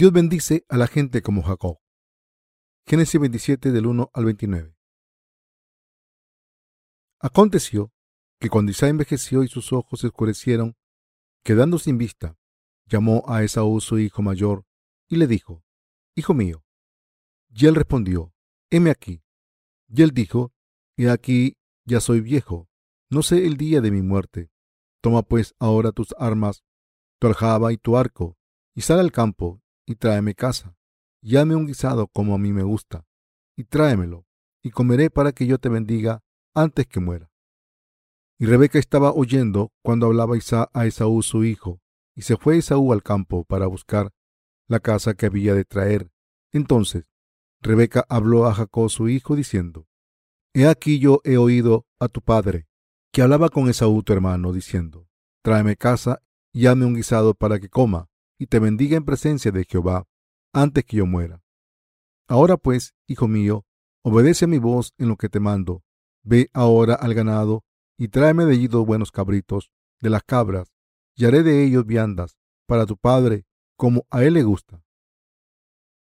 Dios bendice a la gente como Jacob. Génesis 27 del 1 al 29. Aconteció que cuando Isaac envejeció y sus ojos se oscurecieron, quedando sin vista, llamó a Esaú su hijo mayor y le dijo, Hijo mío. Y él respondió, heme aquí. Y él dijo, He aquí, ya soy viejo, no sé el día de mi muerte. Toma pues ahora tus armas, tu aljaba y tu arco, y sal al campo, y tráeme casa. Y hame un guisado como a mí me gusta, y tráemelo, y comeré para que yo te bendiga antes que muera. Y Rebeca estaba oyendo cuando hablaba Isaac a Esaú su hijo, y se fue Esaú al campo para buscar la casa que había de traer. Entonces Rebeca habló a Jacob su hijo, diciendo, He aquí yo he oído a tu padre, que hablaba con Esaú tu hermano, diciendo, Tráeme casa y hame un guisado para que coma, y te bendiga en presencia de Jehová, antes que yo muera. Ahora pues, hijo mío, obedece a mi voz en lo que te mando. Ve ahora al ganado, y tráeme de allí dos buenos cabritos, de las cabras, y haré de ellos viandas, para tu padre, como a él le gusta.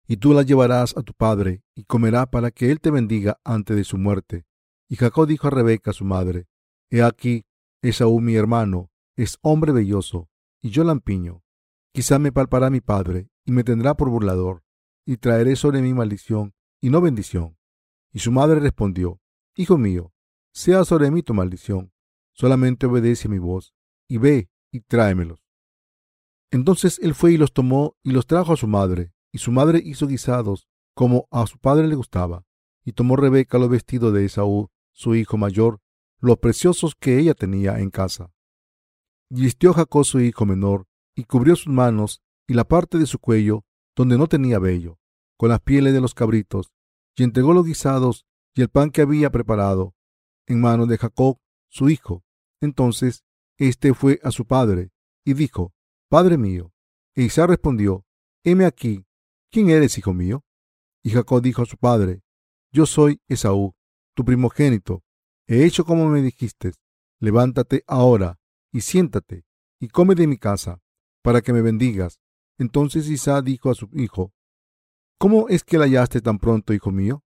Y tú las llevarás a tu padre, y comerá para que él te bendiga antes de su muerte. Y Jacob dijo a Rebeca su madre, He aquí, Esaú mi hermano, es hombre belloso, y yo lampiño. Quizá me palpará mi padre, y me tendrá por burlador, y traeré sobre mí maldición, y no bendición. Y su madre respondió, Hijo mío, sea sobre mí tu maldición, solamente obedece mi voz, y ve y tráemelos. Entonces él fue y los tomó y los trajo a su madre, y su madre hizo guisados como a su padre le gustaba, y tomó Rebeca los vestidos de Esaú, su hijo mayor, los preciosos que ella tenía en casa. Y vistió Jacob su hijo menor, y cubrió sus manos y la parte de su cuello donde no tenía vello, con las pieles de los cabritos, y entregó los guisados y el pan que había preparado en manos de Jacob, su hijo. Entonces éste fue a su padre y dijo, Padre mío. E Isaac respondió, Heme aquí, ¿quién eres, hijo mío? Y Jacob dijo a su padre, Yo soy Esaú, tu primogénito. He hecho como me dijiste. Levántate ahora y siéntate y come de mi casa, para que me bendigas. Entonces Isaac dijo a su hijo, ¿Cómo es que la hallaste tan pronto, hijo mío?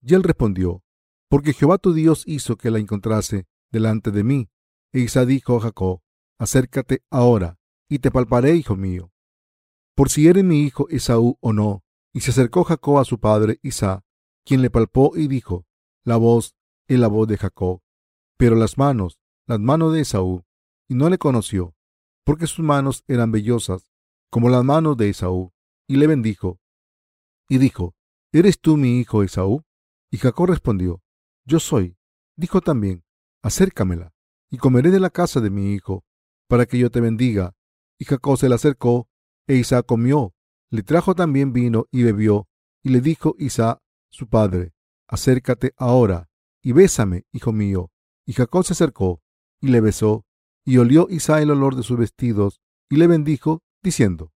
Y él respondió, Porque Jehová tu Dios hizo que la encontrase delante de mí. E Isaac dijo a Jacob, Acércate ahora, y te palparé, hijo mío por si eres mi hijo Esaú o no. Y se acercó Jacob a su padre Isaac, quien le palpó y dijo, La voz es la voz de Jacob, pero las manos, las manos de Esaú, y no le conoció, porque sus manos eran vellosas, como las manos de Esaú, y le bendijo. Y dijo, ¿Eres tú mi hijo Esaú? Y Jacob respondió, Yo soy. Dijo también, Acércamela, y comeré de la casa de mi hijo, para que yo te bendiga. Y Jacob se le acercó e Isaac comió, le trajo también vino y bebió, y le dijo Isaac, su padre, acércate ahora y bésame, hijo mío. Y Jacob se acercó y le besó, y olió Isaac el olor de sus vestidos, y le bendijo, diciendo,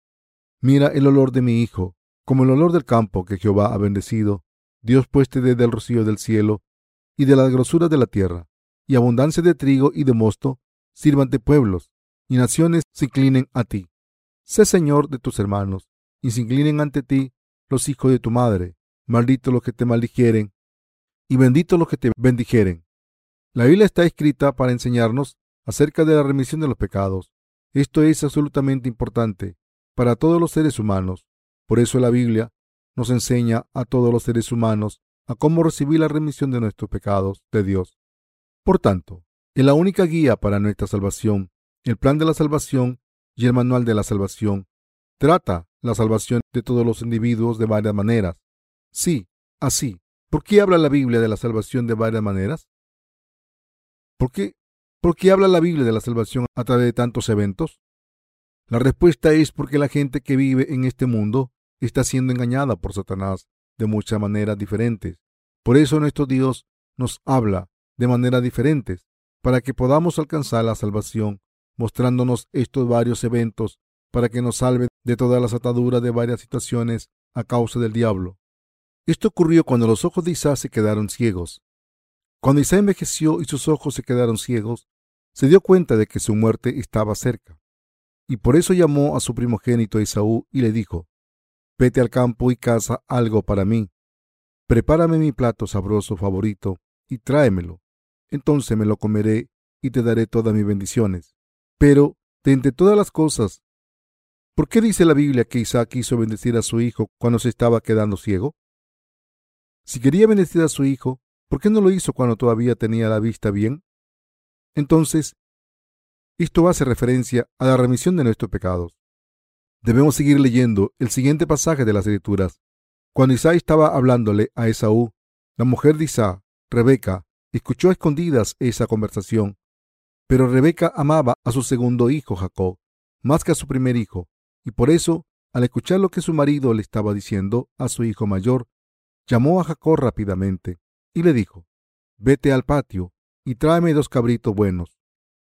Mira el olor de mi hijo, como el olor del campo que Jehová ha bendecido. Dios pueste desde el rocío del cielo y de las grosuras de la tierra, y abundancia de trigo y de mosto, sirvante pueblos, y naciones se inclinen a ti. Sé Señor de tus hermanos, y se inclinen ante ti los hijos de tu madre. Maldito los que te maldijeren, y bendito los que te bendijeren. La Biblia está escrita para enseñarnos acerca de la remisión de los pecados. Esto es absolutamente importante para todos los seres humanos. Por eso la Biblia nos enseña a todos los seres humanos a cómo recibir la remisión de nuestros pecados de Dios. Por tanto, es la única guía para nuestra salvación. El plan de la salvación y el manual de la salvación trata la salvación de todos los individuos de varias maneras. Sí, así. ¿Por qué habla la Biblia de la salvación de varias maneras? ¿Por qué? ¿Por qué habla la Biblia de la salvación a través de tantos eventos? La respuesta es porque la gente que vive en este mundo está siendo engañada por Satanás de muchas maneras diferentes. Por eso nuestro Dios nos habla de maneras diferentes para que podamos alcanzar la salvación mostrándonos estos varios eventos para que nos salve de todas las ataduras de varias situaciones a causa del diablo. Esto ocurrió cuando los ojos de Isaac se quedaron ciegos. Cuando Isaac envejeció y sus ojos se quedaron ciegos, se dio cuenta de que su muerte estaba cerca. y por eso llamó a su primogénito Esaú y le dijo, Vete al campo y caza algo para mí. Prepárame mi plato sabroso favorito y tráemelo. Entonces me lo comeré y te daré todas mis bendiciones. Pero, de entre todas las cosas, ¿por qué dice la Biblia que Isaac quiso bendecir a su hijo cuando se estaba quedando ciego? Si quería bendecir a su hijo, ¿por qué no lo hizo cuando todavía tenía la vista bien? Entonces, esto hace referencia a la remisión de nuestros pecados. Debemos seguir leyendo el siguiente pasaje de las Escrituras. Cuando Isaac estaba hablándole a Esaú, la mujer de Isaac, Rebeca, escuchó a escondidas esa conversación. Pero Rebeca amaba a su segundo hijo, Jacob, más que a su primer hijo, y por eso, al escuchar lo que su marido le estaba diciendo a su hijo mayor, llamó a Jacob rápidamente y le dijo, Vete al patio y tráeme dos cabritos buenos.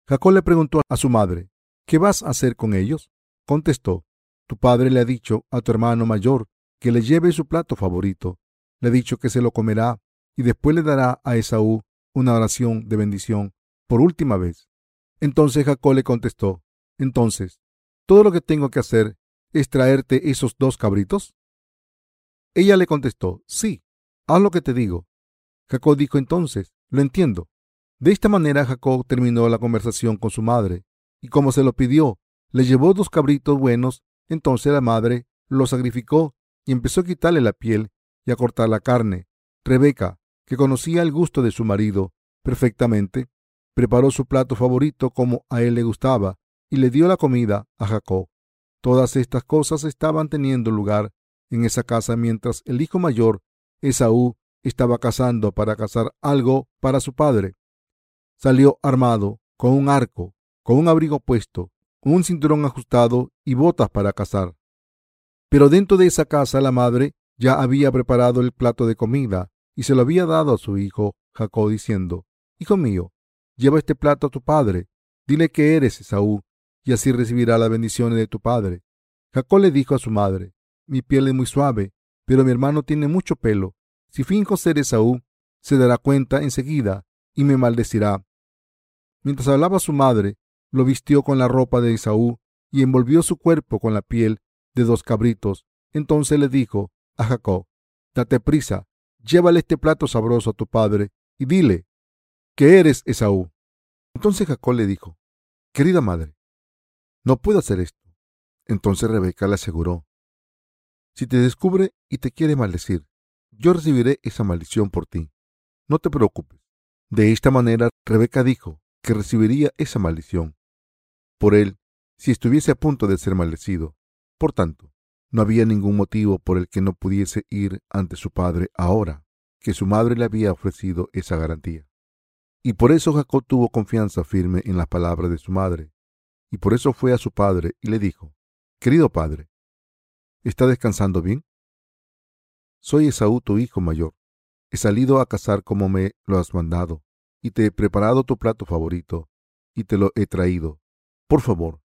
Jacob le preguntó a su madre, ¿qué vas a hacer con ellos? Contestó, tu padre le ha dicho a tu hermano mayor que le lleve su plato favorito. Le ha dicho que se lo comerá y después le dará a Esaú una oración de bendición por última vez. Entonces Jacob le contestó, entonces, ¿todo lo que tengo que hacer es traerte esos dos cabritos? Ella le contestó, sí, haz lo que te digo. Jacob dijo entonces, lo entiendo. De esta manera Jacob terminó la conversación con su madre, y como se lo pidió, le llevó dos cabritos buenos, entonces la madre los sacrificó y empezó a quitarle la piel y a cortar la carne. Rebeca, que conocía el gusto de su marido perfectamente, preparó su plato favorito como a él le gustaba y le dio la comida a Jacob. Todas estas cosas estaban teniendo lugar en esa casa mientras el hijo mayor, Esaú, estaba cazando para cazar algo para su padre salió armado, con un arco, con un abrigo puesto, un cinturón ajustado y botas para cazar. Pero dentro de esa casa la madre ya había preparado el plato de comida y se lo había dado a su hijo Jacob diciendo, Hijo mío, lleva este plato a tu padre, dile que eres Esaú, y así recibirá las bendiciones de tu padre. Jacob le dijo a su madre, Mi piel es muy suave, pero mi hermano tiene mucho pelo. Si finjo ser Esaú, se dará cuenta enseguida y me maldecirá. Mientras hablaba su madre, lo vistió con la ropa de Esaú y envolvió su cuerpo con la piel de dos cabritos. Entonces le dijo a Jacob, date prisa, llévale este plato sabroso a tu padre y dile que eres Esaú. Entonces Jacob le dijo, querida madre, no puedo hacer esto. Entonces Rebeca le aseguró, si te descubre y te quiere maldecir, yo recibiré esa maldición por ti. No te preocupes. De esta manera Rebeca dijo, que recibiría esa maldición por él si estuviese a punto de ser maldecido. Por tanto, no había ningún motivo por el que no pudiese ir ante su padre ahora que su madre le había ofrecido esa garantía. Y por eso Jacob tuvo confianza firme en las palabras de su madre, y por eso fue a su padre y le dijo, Querido padre, ¿está descansando bien? Soy Esaú tu hijo mayor. He salido a cazar como me lo has mandado y te he preparado tu plato favorito, y te lo he traído. Por favor,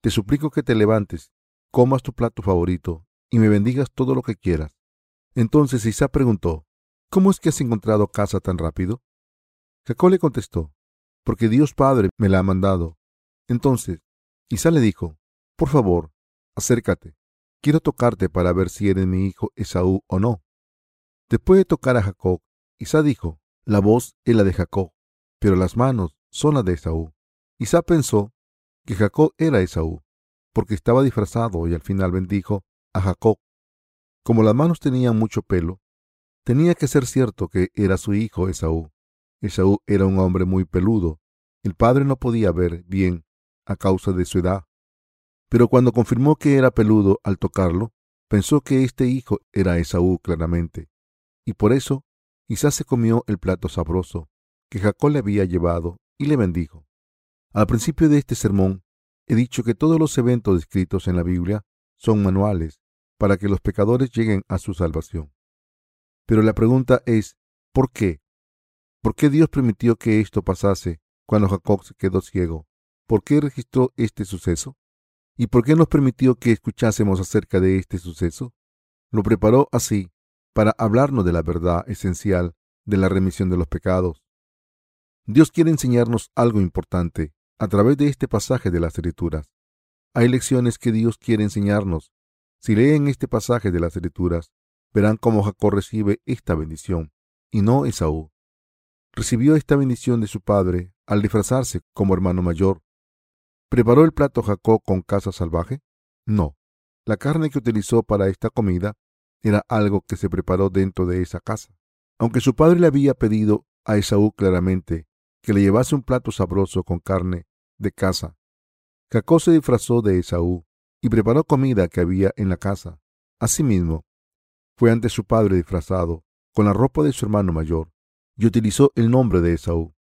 te suplico que te levantes, comas tu plato favorito, y me bendigas todo lo que quieras. Entonces Isaac preguntó, ¿Cómo es que has encontrado casa tan rápido? Jacob le contestó, porque Dios Padre me la ha mandado. Entonces Isaac le dijo, Por favor, acércate, quiero tocarte para ver si eres mi hijo Esaú o no. Después de tocar a Jacob, Isaac dijo, La voz es la de Jacob, pero las manos son las de Esaú. Isaac pensó que Jacob era Esaú, porque estaba disfrazado y al final bendijo a Jacob. Como las manos tenían mucho pelo, tenía que ser cierto que era su hijo Esaú. Esaú era un hombre muy peludo. El padre no podía ver bien a causa de su edad. Pero cuando confirmó que era peludo al tocarlo, pensó que este hijo era Esaú claramente. Y por eso Isaac se comió el plato sabroso que Jacob le había llevado y le bendijo. Al principio de este sermón he dicho que todos los eventos descritos en la Biblia son manuales para que los pecadores lleguen a su salvación. Pero la pregunta es, ¿por qué? ¿Por qué Dios permitió que esto pasase cuando Jacob se quedó ciego? ¿Por qué registró este suceso? ¿Y por qué nos permitió que escuchásemos acerca de este suceso? Lo preparó así para hablarnos de la verdad esencial de la remisión de los pecados. Dios quiere enseñarnos algo importante a través de este pasaje de las Escrituras. Hay lecciones que Dios quiere enseñarnos. Si leen este pasaje de las Escrituras, verán cómo Jacob recibe esta bendición, y no Esaú. Recibió esta bendición de su padre al disfrazarse como hermano mayor. ¿Preparó el plato Jacob con caza salvaje? No. La carne que utilizó para esta comida era algo que se preparó dentro de esa casa. Aunque su padre le había pedido a Esaú claramente que le llevase un plato sabroso con carne de caza, Jacob se disfrazó de Esaú y preparó comida que había en la casa. Asimismo, fue ante su padre disfrazado con la ropa de su hermano mayor y utilizó el nombre de Esaú.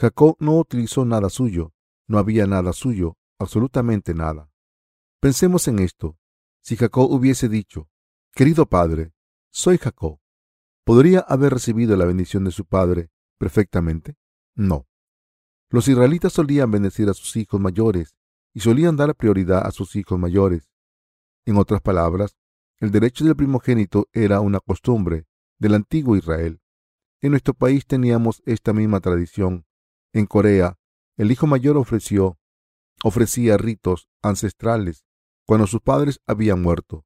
Jacob no utilizó nada suyo, no había nada suyo, absolutamente nada. Pensemos en esto. Si Jacob hubiese dicho, Querido padre, soy Jacob, ¿podría haber recibido la bendición de su padre perfectamente? No. Los israelitas solían bendecir a sus hijos mayores y solían dar prioridad a sus hijos mayores. En otras palabras, el derecho del primogénito era una costumbre del antiguo Israel. En nuestro país teníamos esta misma tradición. En Corea, el hijo mayor ofreció, ofrecía ritos ancestrales cuando sus padres habían muerto,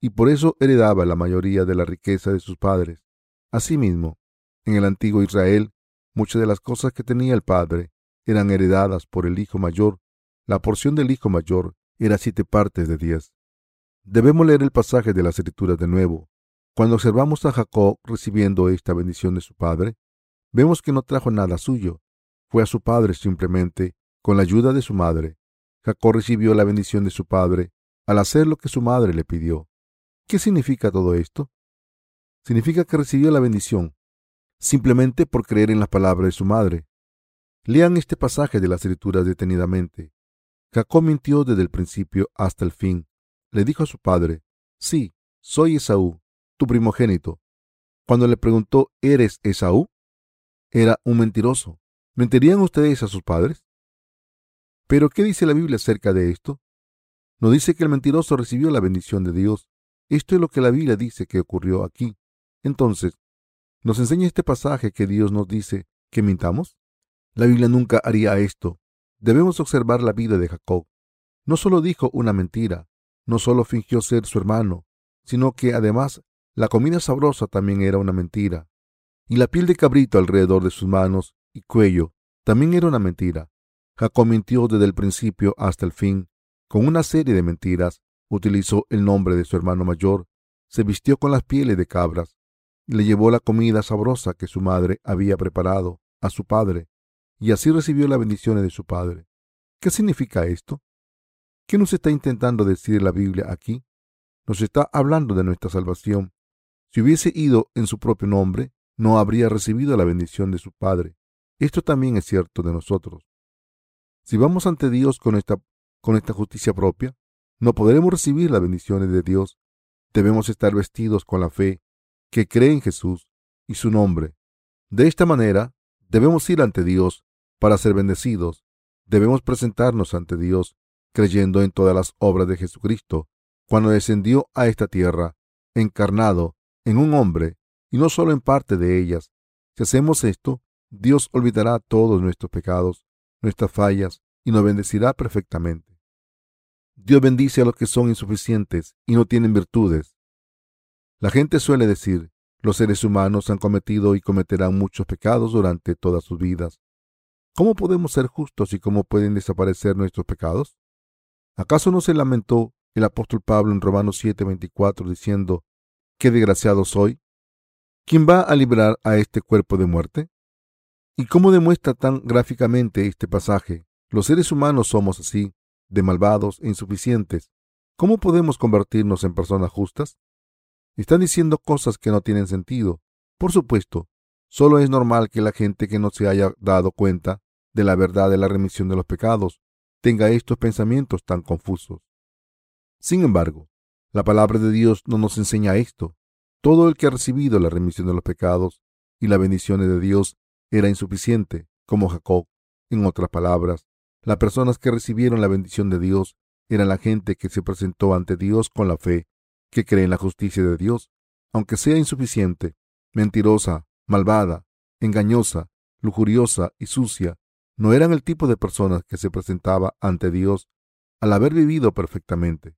y por eso heredaba la mayoría de la riqueza de sus padres. Asimismo, en el antiguo Israel, muchas de las cosas que tenía el padre eran heredadas por el hijo mayor. La porción del hijo mayor era siete partes de diez. Debemos leer el pasaje de las escrituras de nuevo. Cuando observamos a Jacob recibiendo esta bendición de su padre, vemos que no trajo nada suyo. Fue a su padre simplemente con la ayuda de su madre. Jacob recibió la bendición de su padre al hacer lo que su madre le pidió. ¿Qué significa todo esto? Significa que recibió la bendición simplemente por creer en las palabras de su madre. Lean este pasaje de las escrituras detenidamente. Jacob mintió desde el principio hasta el fin. Le dijo a su padre, sí, soy Esaú, tu primogénito. Cuando le preguntó, ¿eres Esaú? Era un mentiroso. ¿Mentirían ustedes a sus padres? Pero, ¿qué dice la Biblia acerca de esto? No dice que el mentiroso recibió la bendición de Dios. Esto es lo que la Biblia dice que ocurrió aquí. Entonces, ¿nos enseña este pasaje que Dios nos dice que mintamos? La Biblia nunca haría esto. Debemos observar la vida de Jacob. No solo dijo una mentira, no solo fingió ser su hermano, sino que además la comida sabrosa también era una mentira. Y la piel de cabrito alrededor de sus manos y cuello también era una mentira. Jacob mintió desde el principio hasta el fin, con una serie de mentiras. Utilizó el nombre de su hermano mayor, se vistió con las pieles de cabras, le llevó la comida sabrosa que su madre había preparado a su padre, y así recibió las bendiciones de su padre. ¿Qué significa esto? ¿Qué nos está intentando decir la Biblia aquí? Nos está hablando de nuestra salvación si hubiese ido en su propio nombre, no habría recibido la bendición de su Padre. Esto también es cierto de nosotros. Si vamos ante Dios con esta, con esta justicia propia, no podremos recibir las bendiciones de Dios. Debemos estar vestidos con la fe que cree en Jesús y su nombre. De esta manera, debemos ir ante Dios para ser bendecidos. Debemos presentarnos ante Dios creyendo en todas las obras de Jesucristo cuando descendió a esta tierra, encarnado en un hombre y no solo en parte de ellas. Si hacemos esto, Dios olvidará todos nuestros pecados, nuestras fallas y nos bendecirá perfectamente. Dios bendice a los que son insuficientes y no tienen virtudes. La gente suele decir, los seres humanos han cometido y cometerán muchos pecados durante todas sus vidas. ¿Cómo podemos ser justos y cómo pueden desaparecer nuestros pecados? ¿Acaso no se lamentó el apóstol Pablo en Romanos 7:24 diciendo, qué desgraciado soy? ¿Quién va a librar a este cuerpo de muerte? ¿Y cómo demuestra tan gráficamente este pasaje? Los seres humanos somos así, de malvados e insuficientes. ¿Cómo podemos convertirnos en personas justas? Están diciendo cosas que no tienen sentido. Por supuesto, solo es normal que la gente que no se haya dado cuenta de la verdad de la remisión de los pecados tenga estos pensamientos tan confusos. Sin embargo, la palabra de Dios no nos enseña esto. Todo el que ha recibido la remisión de los pecados y las bendiciones de Dios era insuficiente, como Jacob. En otras palabras, las personas que recibieron la bendición de Dios eran la gente que se presentó ante Dios con la fe, que cree en la justicia de Dios, aunque sea insuficiente, mentirosa, malvada, engañosa, lujuriosa y sucia, no eran el tipo de personas que se presentaba ante Dios al haber vivido perfectamente,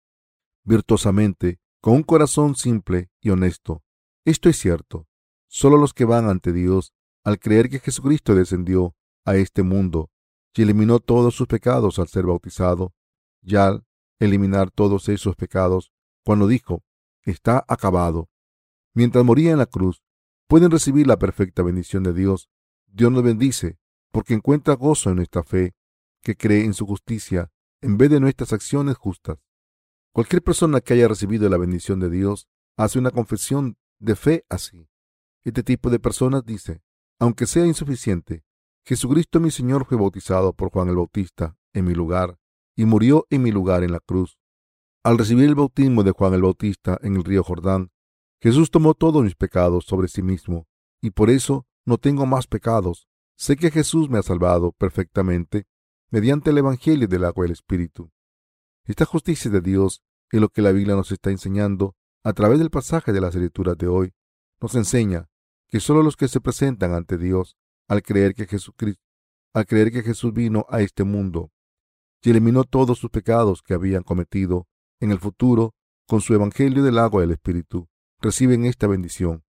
virtuosamente, con un corazón simple y honesto. Esto es cierto. Solo los que van ante Dios, al creer que Jesucristo descendió a este mundo y eliminó todos sus pecados al ser bautizado, ya al eliminar todos esos pecados, cuando dijo, está acabado, mientras moría en la cruz, pueden recibir la perfecta bendición de Dios. Dios nos bendice porque encuentra gozo en nuestra fe, que cree en su justicia en vez de nuestras acciones justas. Cualquier persona que haya recibido la bendición de Dios hace una confesión de fe así. Este tipo de personas dice, aunque sea insuficiente, Jesucristo mi Señor fue bautizado por Juan el Bautista en mi lugar y murió en mi lugar en la cruz. Al recibir el bautismo de Juan el Bautista en el río Jordán, Jesús tomó todos mis pecados sobre sí mismo y por eso no tengo más pecados. Sé que Jesús me ha salvado perfectamente mediante el Evangelio del agua y el Espíritu. Esta justicia de Dios es lo que la Biblia nos está enseñando a través del pasaje de las escrituras de hoy. Nos enseña que solo los que se presentan ante Dios al creer que Jesucristo, al creer que Jesús vino a este mundo y eliminó todos sus pecados que habían cometido en el futuro con su Evangelio del agua y el Espíritu, reciben esta bendición.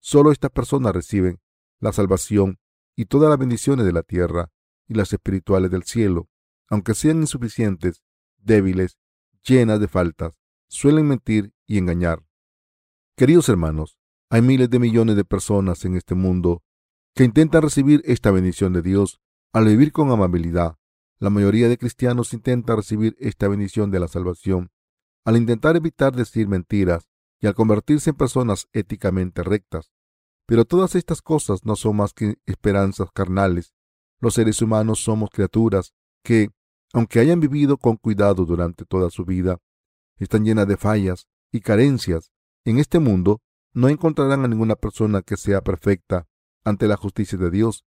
Solo estas personas reciben la salvación y todas las bendiciones de la tierra y las espirituales del cielo, aunque sean insuficientes, débiles, llenas de faltas, suelen mentir y engañar. Queridos hermanos, hay miles de millones de personas en este mundo que intentan recibir esta bendición de Dios al vivir con amabilidad. La mayoría de cristianos intenta recibir esta bendición de la salvación al intentar evitar decir mentiras y al convertirse en personas éticamente rectas. Pero todas estas cosas no son más que esperanzas carnales los seres humanos somos criaturas que, aunque hayan vivido con cuidado durante toda su vida, están llenas de fallas y carencias. En este mundo no encontrarán a ninguna persona que sea perfecta ante la justicia de Dios.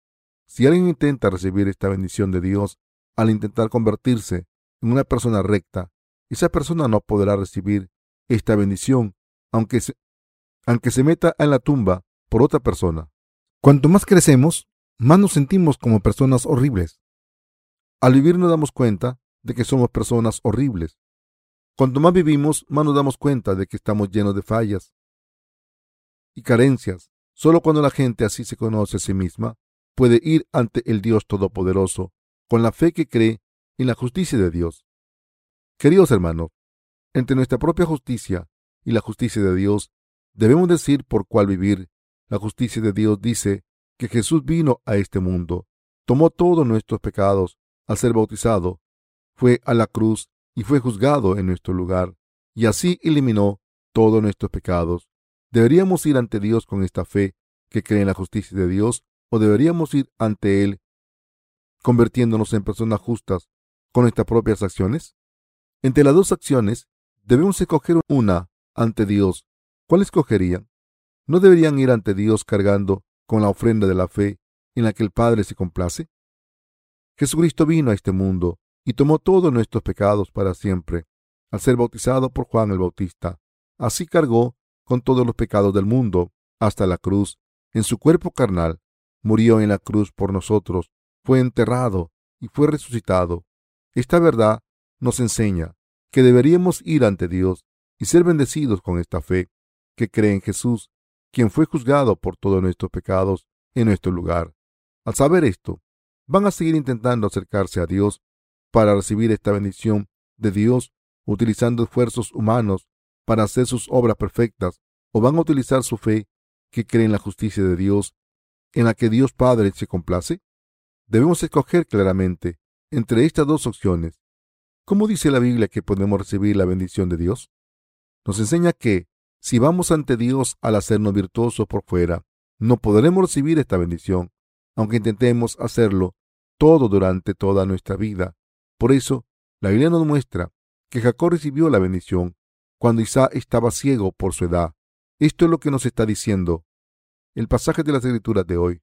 Si alguien intenta recibir esta bendición de Dios al intentar convertirse en una persona recta, esa persona no podrá recibir esta bendición, aunque se, aunque se meta en la tumba por otra persona. Cuanto más crecemos, más nos sentimos como personas horribles. Al vivir nos damos cuenta de que somos personas horribles. Cuanto más vivimos, más nos damos cuenta de que estamos llenos de fallas y carencias. Solo cuando la gente así se conoce a sí misma, puede ir ante el Dios Todopoderoso con la fe que cree en la justicia de Dios. Queridos hermanos, entre nuestra propia justicia y la justicia de Dios, debemos decir por cuál vivir. La justicia de Dios dice que Jesús vino a este mundo, tomó todos nuestros pecados al ser bautizado, fue a la cruz y fue juzgado en nuestro lugar, y así eliminó todos nuestros pecados. ¿Deberíamos ir ante Dios con esta fe que cree en la justicia de Dios o deberíamos ir ante Él convirtiéndonos en personas justas con nuestras propias acciones? Entre las dos acciones debemos escoger una ante Dios. ¿Cuál escogerían? ¿No deberían ir ante Dios cargando con la ofrenda de la fe en la que el Padre se complace? Jesucristo vino a este mundo y tomó todos nuestros pecados para siempre, al ser bautizado por Juan el Bautista. Así cargó con todos los pecados del mundo hasta la cruz. En su cuerpo carnal murió en la cruz por nosotros, fue enterrado y fue resucitado. Esta verdad nos enseña que deberíamos ir ante Dios y ser bendecidos con esta fe que cree en Jesús quien fue juzgado por todos nuestros pecados en nuestro lugar. Al saber esto, van a seguir intentando acercarse a Dios para recibir esta bendición de Dios utilizando esfuerzos humanos para hacer sus obras perfectas o van a utilizar su fe que cree en la justicia de Dios en la que Dios Padre se complace? Debemos escoger claramente entre estas dos opciones. ¿Cómo dice la Biblia que podemos recibir la bendición de Dios? Nos enseña que si vamos ante Dios al hacernos virtuosos por fuera, no podremos recibir esta bendición, aunque intentemos hacerlo todo durante toda nuestra vida. Por eso, la Biblia nos muestra que Jacob recibió la bendición cuando Isaac estaba ciego por su edad. Esto es lo que nos está diciendo el pasaje de las escrituras de hoy.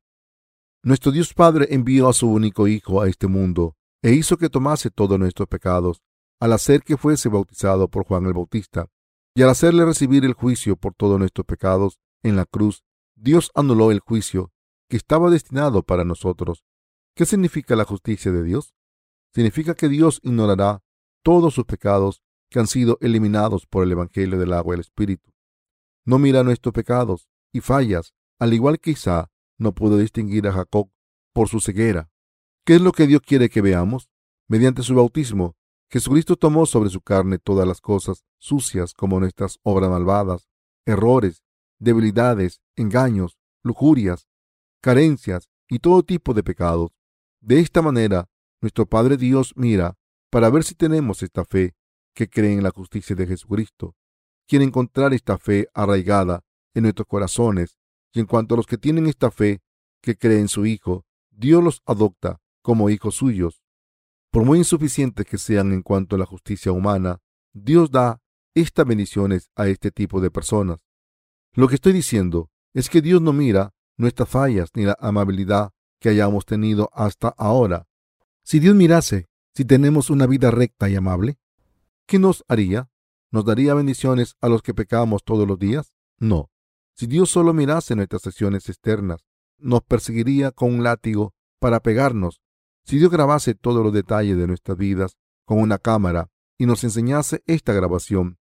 Nuestro Dios Padre envió a su único Hijo a este mundo e hizo que tomase todos nuestros pecados al hacer que fuese bautizado por Juan el Bautista. Y al hacerle recibir el juicio por todos nuestros pecados en la cruz, Dios anuló el juicio que estaba destinado para nosotros. ¿Qué significa la justicia de Dios? Significa que Dios ignorará todos sus pecados que han sido eliminados por el Evangelio del agua y el Espíritu. No mira nuestros pecados y fallas, al igual que Isaac no pudo distinguir a Jacob por su ceguera. ¿Qué es lo que Dios quiere que veamos? Mediante su bautismo, Jesucristo tomó sobre su carne todas las cosas sucias como nuestras obras malvadas, errores, debilidades, engaños, lujurias, carencias y todo tipo de pecados. De esta manera, nuestro Padre Dios mira para ver si tenemos esta fe que cree en la justicia de Jesucristo. Quiere encontrar esta fe arraigada en nuestros corazones y en cuanto a los que tienen esta fe que cree en su Hijo, Dios los adopta como hijos suyos. Por muy insuficientes que sean en cuanto a la justicia humana, Dios da estas bendiciones a este tipo de personas. Lo que estoy diciendo es que Dios no mira nuestras fallas ni la amabilidad que hayamos tenido hasta ahora. Si Dios mirase si tenemos una vida recta y amable, ¿qué nos haría? ¿Nos daría bendiciones a los que pecamos todos los días? No. Si Dios solo mirase nuestras acciones externas, nos perseguiría con un látigo para pegarnos. Si Dios grabase todos los detalles de nuestras vidas con una cámara y nos enseñase esta grabación,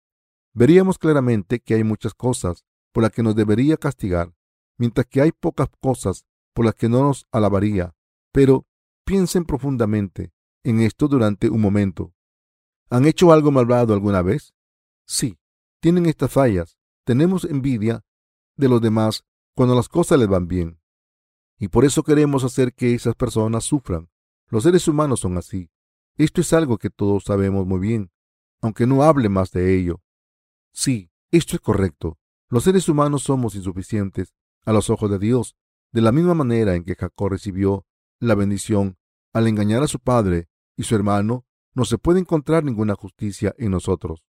veríamos claramente que hay muchas cosas por las que nos debería castigar, mientras que hay pocas cosas por las que no nos alabaría. Pero piensen profundamente en esto durante un momento. ¿Han hecho algo malvado alguna vez? Sí, tienen estas fallas. Tenemos envidia de los demás cuando las cosas les van bien. Y por eso queremos hacer que esas personas sufran. Los seres humanos son así. Esto es algo que todos sabemos muy bien, aunque no hable más de ello. Sí, esto es correcto. Los seres humanos somos insuficientes a los ojos de Dios, de la misma manera en que Jacob recibió la bendición al engañar a su padre y su hermano, no se puede encontrar ninguna justicia en nosotros.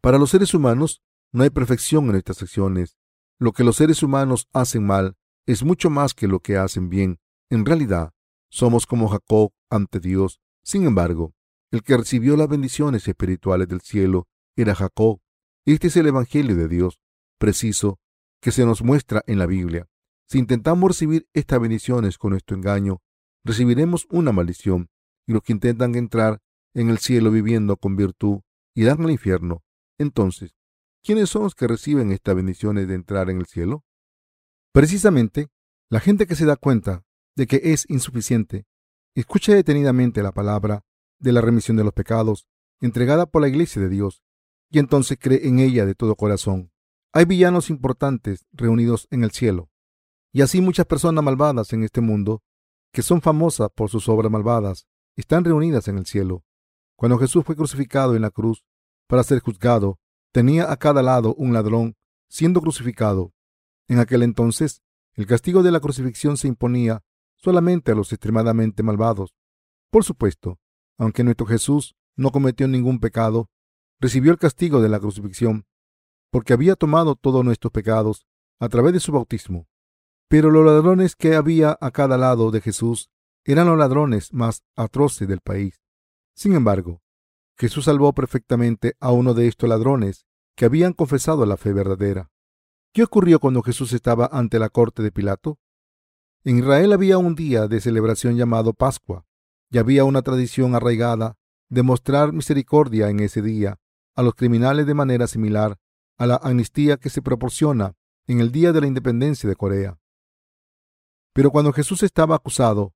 Para los seres humanos no hay perfección en nuestras acciones. Lo que los seres humanos hacen mal es mucho más que lo que hacen bien. En realidad, somos como Jacob ante Dios. Sin embargo, el que recibió las bendiciones espirituales del cielo era Jacob. Este es el Evangelio de Dios, preciso, que se nos muestra en la Biblia. Si intentamos recibir estas bendiciones con nuestro engaño, recibiremos una maldición, y los que intentan entrar en el cielo viviendo con virtud irán al infierno. Entonces, ¿quiénes son los que reciben estas bendiciones de entrar en el cielo? Precisamente, la gente que se da cuenta de que es insuficiente, escucha detenidamente la palabra de la remisión de los pecados entregada por la Iglesia de Dios y entonces cree en ella de todo corazón. Hay villanos importantes reunidos en el cielo, y así muchas personas malvadas en este mundo que son famosas por sus obras malvadas, están reunidas en el cielo. Cuando Jesús fue crucificado en la cruz para ser juzgado, tenía a cada lado un ladrón siendo crucificado. En aquel entonces, el castigo de la crucifixión se imponía solamente a los extremadamente malvados. Por supuesto, aunque nuestro Jesús no cometió ningún pecado, recibió el castigo de la crucifixión, porque había tomado todos nuestros pecados a través de su bautismo. Pero los ladrones que había a cada lado de Jesús eran los ladrones más atroces del país. Sin embargo, Jesús salvó perfectamente a uno de estos ladrones que habían confesado la fe verdadera. ¿Qué ocurrió cuando Jesús estaba ante la corte de Pilato? En Israel había un día de celebración llamado Pascua, y había una tradición arraigada de mostrar misericordia en ese día a los criminales de manera similar a la amnistía que se proporciona en el día de la independencia de Corea. Pero cuando Jesús estaba acusado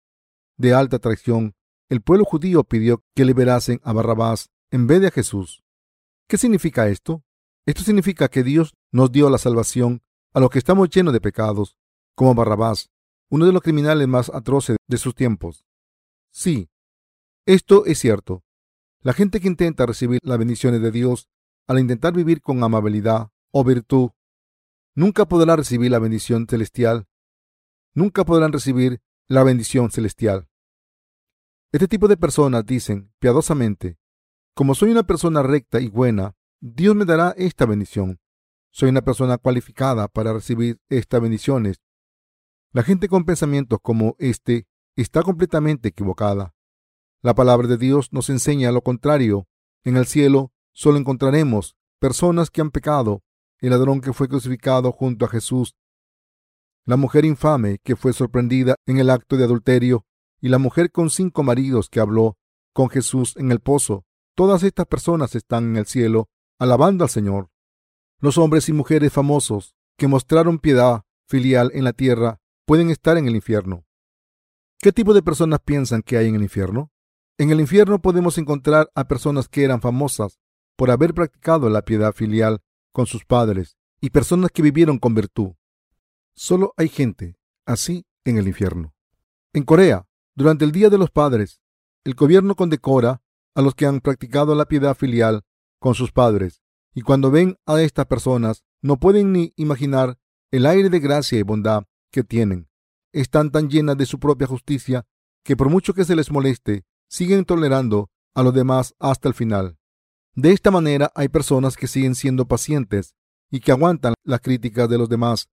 de alta traición, el pueblo judío pidió que liberasen a Barrabás en vez de a Jesús. ¿Qué significa esto? Esto significa que Dios nos dio la salvación a los que estamos llenos de pecados, como Barrabás, uno de los criminales más atroces de sus tiempos. Sí, esto es cierto. La gente que intenta recibir las bendiciones de Dios al intentar vivir con amabilidad o virtud, nunca podrá recibir la bendición celestial nunca podrán recibir la bendición celestial. Este tipo de personas dicen piadosamente, como soy una persona recta y buena, Dios me dará esta bendición. Soy una persona cualificada para recibir estas bendiciones. La gente con pensamientos como este está completamente equivocada. La palabra de Dios nos enseña lo contrario. En el cielo solo encontraremos personas que han pecado. El ladrón que fue crucificado junto a Jesús la mujer infame que fue sorprendida en el acto de adulterio y la mujer con cinco maridos que habló con Jesús en el pozo. todas estas personas están en el cielo alabando al Señor. Los hombres y mujeres famosos que mostraron piedad filial en la tierra pueden estar en el infierno. ¿Qué tipo de personas piensan que hay en el infierno? En el infierno podemos encontrar a personas que eran famosas por haber practicado la piedad filial con sus padres y personas que vivieron con virtud. Solo hay gente así en el infierno. En Corea, durante el Día de los Padres, el gobierno condecora a los que han practicado la piedad filial con sus padres, y cuando ven a estas personas no pueden ni imaginar el aire de gracia y bondad que tienen. Están tan llenas de su propia justicia que por mucho que se les moleste, siguen tolerando a los demás hasta el final. De esta manera hay personas que siguen siendo pacientes y que aguantan las críticas de los demás.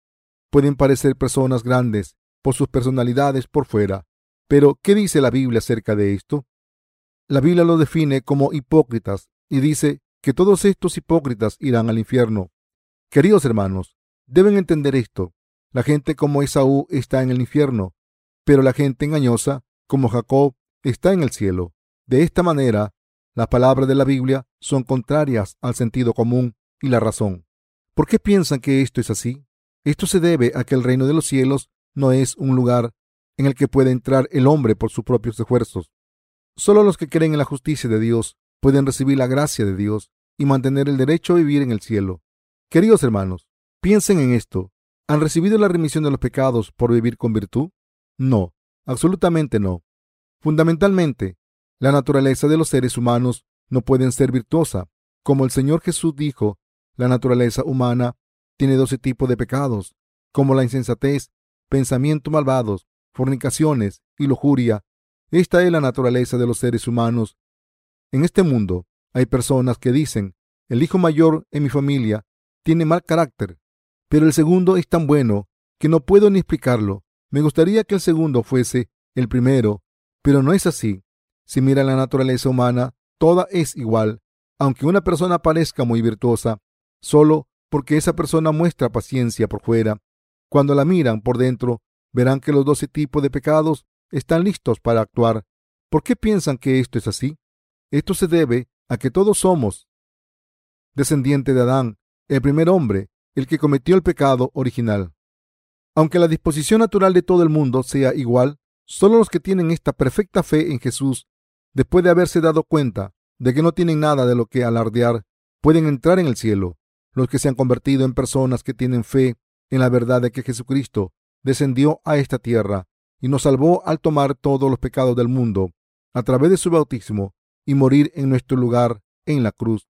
Pueden parecer personas grandes por sus personalidades por fuera. Pero, ¿qué dice la Biblia acerca de esto? La Biblia lo define como hipócritas y dice que todos estos hipócritas irán al infierno. Queridos hermanos, deben entender esto. La gente como Esaú está en el infierno, pero la gente engañosa como Jacob está en el cielo. De esta manera, las palabras de la Biblia son contrarias al sentido común y la razón. ¿Por qué piensan que esto es así? Esto se debe a que el reino de los cielos no es un lugar en el que puede entrar el hombre por sus propios esfuerzos. Solo los que creen en la justicia de Dios pueden recibir la gracia de Dios y mantener el derecho a vivir en el cielo. Queridos hermanos, piensen en esto. ¿Han recibido la remisión de los pecados por vivir con virtud? No, absolutamente no. Fundamentalmente, la naturaleza de los seres humanos no pueden ser virtuosa. Como el Señor Jesús dijo, la naturaleza humana tiene doce tipos de pecados, como la insensatez, pensamientos malvados, fornicaciones y lujuria. Esta es la naturaleza de los seres humanos. En este mundo hay personas que dicen, el hijo mayor en mi familia tiene mal carácter, pero el segundo es tan bueno que no puedo ni explicarlo. Me gustaría que el segundo fuese el primero, pero no es así. Si mira la naturaleza humana, toda es igual, aunque una persona parezca muy virtuosa, solo porque esa persona muestra paciencia por fuera. Cuando la miran por dentro, verán que los doce tipos de pecados están listos para actuar. ¿Por qué piensan que esto es así? Esto se debe a que todos somos descendientes de Adán, el primer hombre, el que cometió el pecado original. Aunque la disposición natural de todo el mundo sea igual, solo los que tienen esta perfecta fe en Jesús después de haberse dado cuenta de que no tienen nada de lo que alardear, pueden entrar en el cielo. Los que se han convertido en personas que tienen fe en la verdad de que Jesucristo descendió a esta tierra y nos salvó al tomar todos los pecados del mundo a través de su bautismo y morir en nuestro lugar en la cruz.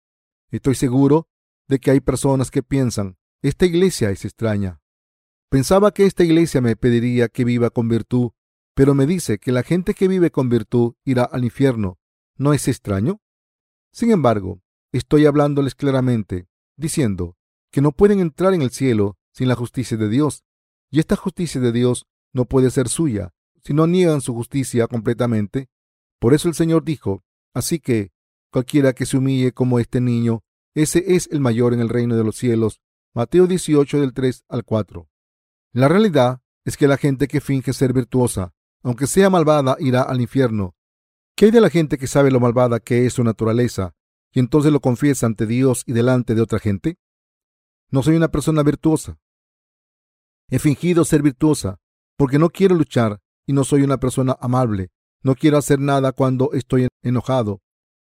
Estoy seguro de que hay personas que piensan, esta iglesia es extraña. Pensaba que esta iglesia me pediría que viva con virtud pero me dice que la gente que vive con virtud irá al infierno. ¿No es extraño? Sin embargo, estoy hablándoles claramente, diciendo que no pueden entrar en el cielo sin la justicia de Dios, y esta justicia de Dios no puede ser suya si no niegan su justicia completamente. Por eso el Señor dijo, así que cualquiera que se humille como este niño, ese es el mayor en el reino de los cielos. Mateo 18 del 3 al 4. La realidad es que la gente que finge ser virtuosa aunque sea malvada, irá al infierno. ¿Qué hay de la gente que sabe lo malvada que es su naturaleza y entonces lo confiesa ante Dios y delante de otra gente? No soy una persona virtuosa. He fingido ser virtuosa porque no quiero luchar y no soy una persona amable. No quiero hacer nada cuando estoy enojado.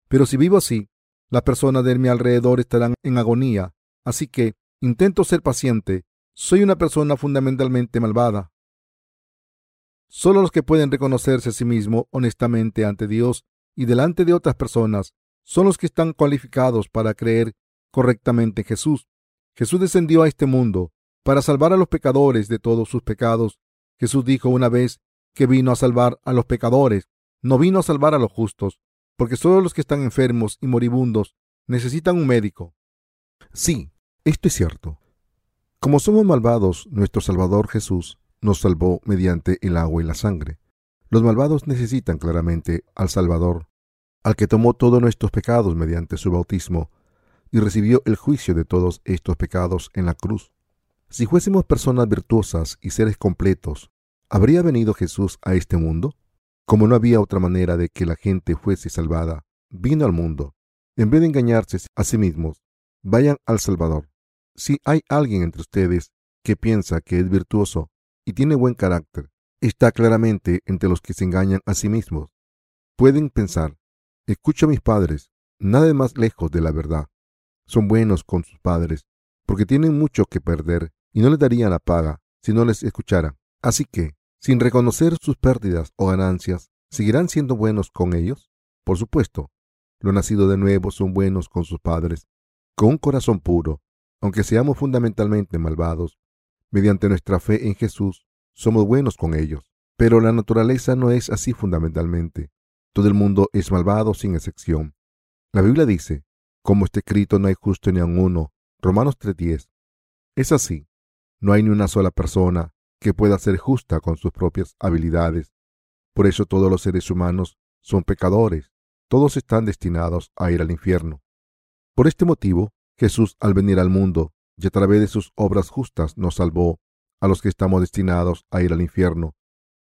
Pero si vivo así, las personas de mi alrededor estarán en agonía. Así que intento ser paciente. Soy una persona fundamentalmente malvada. Solo los que pueden reconocerse a sí mismos honestamente ante Dios y delante de otras personas son los que están cualificados para creer correctamente en Jesús. Jesús descendió a este mundo para salvar a los pecadores de todos sus pecados. Jesús dijo una vez que vino a salvar a los pecadores, no vino a salvar a los justos, porque solo los que están enfermos y moribundos necesitan un médico. Sí, esto es cierto. Como somos malvados, nuestro Salvador Jesús nos salvó mediante el agua y la sangre. Los malvados necesitan claramente al Salvador, al que tomó todos nuestros pecados mediante su bautismo y recibió el juicio de todos estos pecados en la cruz. Si fuésemos personas virtuosas y seres completos, ¿habría venido Jesús a este mundo? Como no había otra manera de que la gente fuese salvada, vino al mundo. En vez de engañarse a sí mismos, vayan al Salvador. Si hay alguien entre ustedes que piensa que es virtuoso y tiene buen carácter, está claramente entre los que se engañan a sí mismos. Pueden pensar, escucho a mis padres, nada más lejos de la verdad. Son buenos con sus padres, porque tienen mucho que perder y no les darían la paga si no les escucharan. Así que, sin reconocer sus pérdidas o ganancias, ¿seguirán siendo buenos con ellos? Por supuesto, los nacidos de nuevo son buenos con sus padres, con un corazón puro, aunque seamos fundamentalmente malvados. Mediante nuestra fe en Jesús, somos buenos con ellos. Pero la naturaleza no es así fundamentalmente. Todo el mundo es malvado sin excepción. La Biblia dice, como está escrito, no hay justo ni a uno. Romanos 3.10. Es así. No hay ni una sola persona que pueda ser justa con sus propias habilidades. Por eso todos los seres humanos son pecadores. Todos están destinados a ir al infierno. Por este motivo, Jesús al venir al mundo y a través de sus obras justas nos salvó a los que estamos destinados a ir al infierno.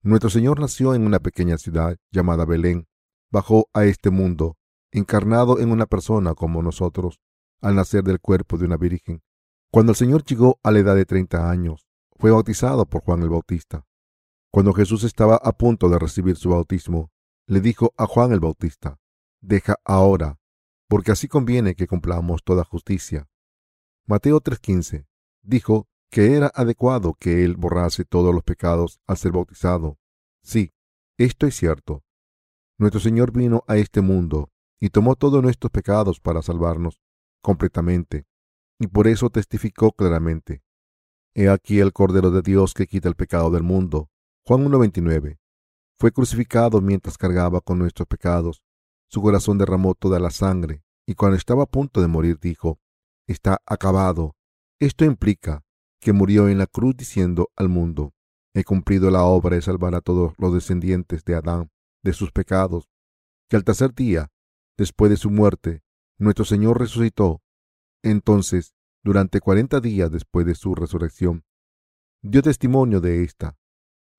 Nuestro Señor nació en una pequeña ciudad llamada Belén, bajó a este mundo, encarnado en una persona como nosotros, al nacer del cuerpo de una virgen. Cuando el Señor llegó a la edad de treinta años, fue bautizado por Juan el Bautista. Cuando Jesús estaba a punto de recibir su bautismo, le dijo a Juan el Bautista, Deja ahora, porque así conviene que cumplamos toda justicia. Mateo 3:15 dijo que era adecuado que él borrase todos los pecados al ser bautizado. Sí, esto es cierto. Nuestro Señor vino a este mundo y tomó todos nuestros pecados para salvarnos completamente, y por eso testificó claramente. He aquí el Cordero de Dios que quita el pecado del mundo. Juan 1.29. Fue crucificado mientras cargaba con nuestros pecados. Su corazón derramó toda la sangre, y cuando estaba a punto de morir dijo, Está acabado. Esto implica que murió en la cruz diciendo al mundo, he cumplido la obra de salvar a todos los descendientes de Adán de sus pecados, que al tercer día, después de su muerte, nuestro Señor resucitó. Entonces, durante cuarenta días después de su resurrección, dio testimonio de esta.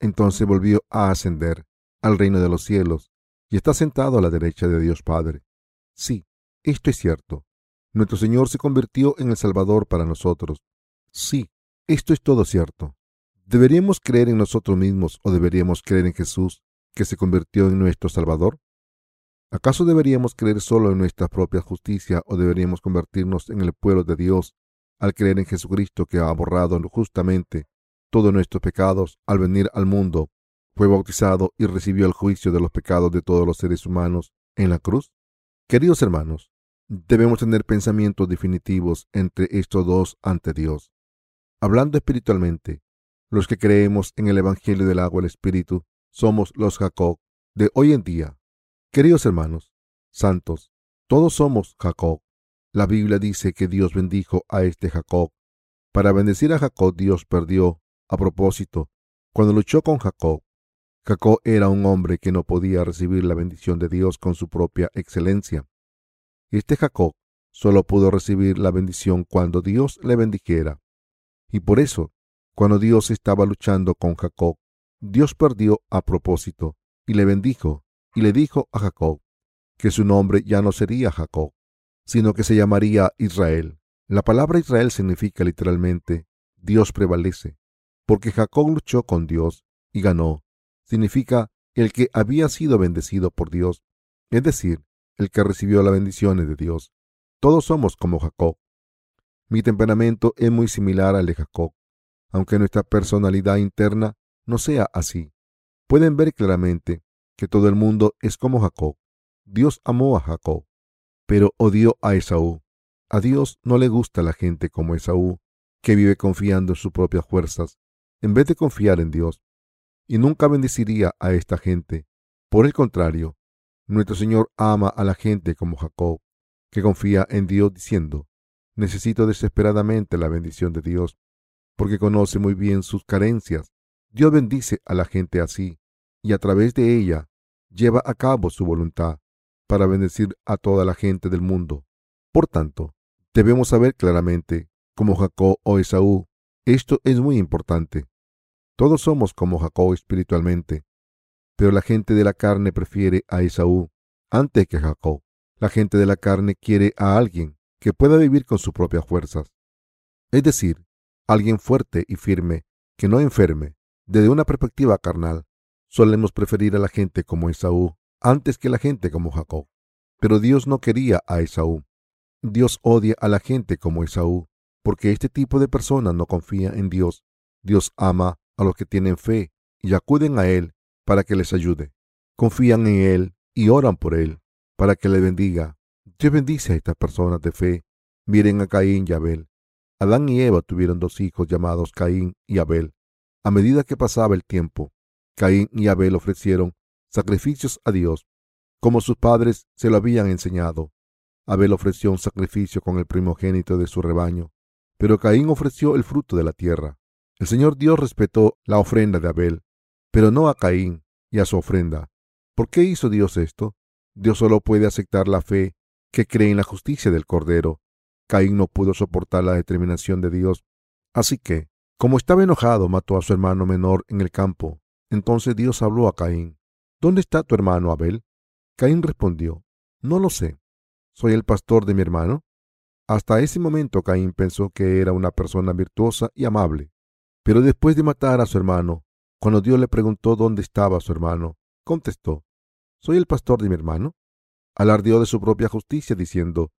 Entonces volvió a ascender al reino de los cielos y está sentado a la derecha de Dios Padre. Sí, esto es cierto. Nuestro Señor se convirtió en el Salvador para nosotros. Sí, esto es todo cierto. ¿Deberíamos creer en nosotros mismos o deberíamos creer en Jesús, que se convirtió en nuestro Salvador? ¿Acaso deberíamos creer solo en nuestra propia justicia o deberíamos convertirnos en el pueblo de Dios al creer en Jesucristo que ha borrado justamente todos nuestros pecados al venir al mundo, fue bautizado y recibió el juicio de los pecados de todos los seres humanos en la cruz? Queridos hermanos, debemos tener pensamientos definitivos entre estos dos ante Dios. Hablando espiritualmente, los que creemos en el Evangelio del agua y el Espíritu somos los Jacob de hoy en día. Queridos hermanos, santos, todos somos Jacob. La Biblia dice que Dios bendijo a este Jacob. Para bendecir a Jacob, Dios perdió, a propósito, cuando luchó con Jacob. Jacob era un hombre que no podía recibir la bendición de Dios con su propia excelencia. Este Jacob solo pudo recibir la bendición cuando Dios le bendijera. Y por eso, cuando Dios estaba luchando con Jacob, Dios perdió a propósito y le bendijo y le dijo a Jacob que su nombre ya no sería Jacob, sino que se llamaría Israel. La palabra Israel significa literalmente Dios prevalece, porque Jacob luchó con Dios y ganó. Significa el que había sido bendecido por Dios, es decir, el que recibió las bendiciones de Dios. Todos somos como Jacob. Mi temperamento es muy similar al de Jacob, aunque nuestra personalidad interna no sea así. Pueden ver claramente que todo el mundo es como Jacob. Dios amó a Jacob, pero odió a Esaú. A Dios no le gusta la gente como Esaú, que vive confiando en sus propias fuerzas, en vez de confiar en Dios, y nunca bendeciría a esta gente. Por el contrario, nuestro Señor ama a la gente como Jacob, que confía en Dios diciendo, Necesito desesperadamente la bendición de Dios, porque conoce muy bien sus carencias. Dios bendice a la gente así, y a través de ella lleva a cabo su voluntad para bendecir a toda la gente del mundo. Por tanto, debemos saber claramente, como Jacob o Esaú, esto es muy importante. Todos somos como Jacob espiritualmente, pero la gente de la carne prefiere a Esaú antes que a Jacob. La gente de la carne quiere a alguien que pueda vivir con sus propias fuerzas, es decir, alguien fuerte y firme, que no enferme. Desde una perspectiva carnal, solemos preferir a la gente como Esaú antes que la gente como Jacob. Pero Dios no quería a Esaú. Dios odia a la gente como Esaú, porque este tipo de personas no confía en Dios. Dios ama a los que tienen fe y acuden a Él para que les ayude. Confían en Él y oran por Él para que le bendiga. Dios bendice a estas personas de fe. Miren a Caín y Abel. Adán y Eva tuvieron dos hijos llamados Caín y Abel. A medida que pasaba el tiempo, Caín y Abel ofrecieron sacrificios a Dios, como sus padres se lo habían enseñado. Abel ofreció un sacrificio con el primogénito de su rebaño, pero Caín ofreció el fruto de la tierra. El Señor Dios respetó la ofrenda de Abel, pero no a Caín y a su ofrenda. ¿Por qué hizo Dios esto? Dios solo puede aceptar la fe que cree en la justicia del Cordero Caín no pudo soportar la determinación de Dios. Así que, como estaba enojado, mató a su hermano menor en el campo. Entonces Dios habló a Caín. ¿Dónde está tu hermano Abel? Caín respondió, No lo sé. ¿Soy el pastor de mi hermano? Hasta ese momento Caín pensó que era una persona virtuosa y amable. Pero después de matar a su hermano, cuando Dios le preguntó dónde estaba su hermano, contestó, ¿Soy el pastor de mi hermano? Alardeó de su propia justicia diciendo,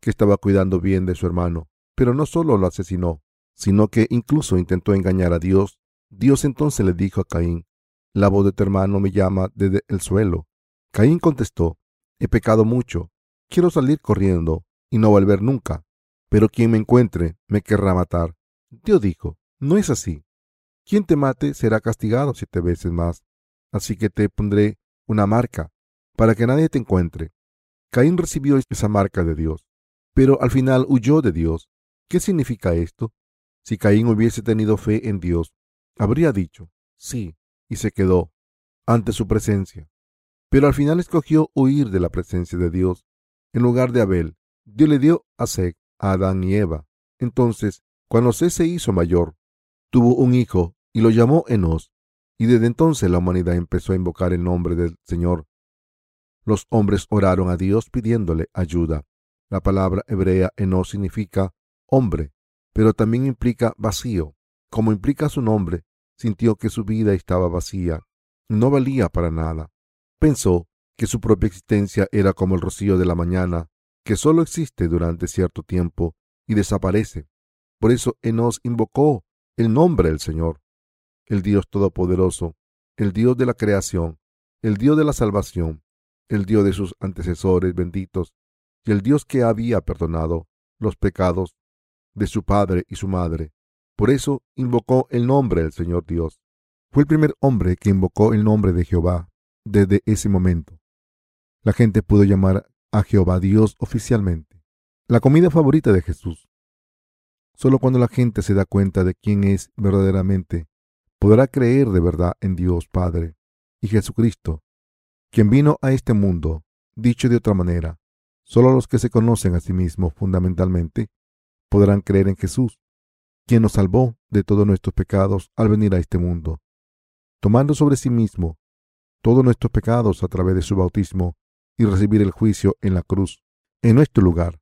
que estaba cuidando bien de su hermano, pero no solo lo asesinó, sino que incluso intentó engañar a Dios. Dios entonces le dijo a Caín, la voz de tu hermano me llama desde el suelo. Caín contestó, he pecado mucho, quiero salir corriendo y no volver nunca, pero quien me encuentre me querrá matar. Dios dijo, no es así. Quien te mate será castigado siete veces más, así que te pondré una marca para que nadie te encuentre. Caín recibió esa marca de Dios pero al final huyó de Dios. ¿Qué significa esto? Si Caín hubiese tenido fe en Dios, habría dicho, sí, y se quedó ante su presencia. Pero al final escogió huir de la presencia de Dios. En lugar de Abel, Dios le dio a Seth, a Adán y Eva. Entonces, cuando Seth se hizo mayor, tuvo un hijo y lo llamó Enos. Y desde entonces la humanidad empezó a invocar el nombre del Señor. Los hombres oraron a Dios pidiéndole ayuda. La palabra hebrea Enos significa hombre, pero también implica vacío. Como implica su nombre, sintió que su vida estaba vacía, no valía para nada. Pensó que su propia existencia era como el rocío de la mañana, que solo existe durante cierto tiempo y desaparece. Por eso Enos invocó el nombre del Señor, el Dios Todopoderoso, el Dios de la creación, el Dios de la salvación, el Dios de sus antecesores benditos, y el Dios que había perdonado los pecados de su padre y su madre. Por eso invocó el nombre del Señor Dios. Fue el primer hombre que invocó el nombre de Jehová desde ese momento. La gente pudo llamar a Jehová Dios oficialmente. La comida favorita de Jesús. Solo cuando la gente se da cuenta de quién es verdaderamente, podrá creer de verdad en Dios Padre y Jesucristo, quien vino a este mundo, dicho de otra manera, Solo los que se conocen a sí mismos fundamentalmente podrán creer en Jesús, quien nos salvó de todos nuestros pecados al venir a este mundo, tomando sobre sí mismo todos nuestros pecados a través de su bautismo y recibir el juicio en la cruz, en nuestro lugar.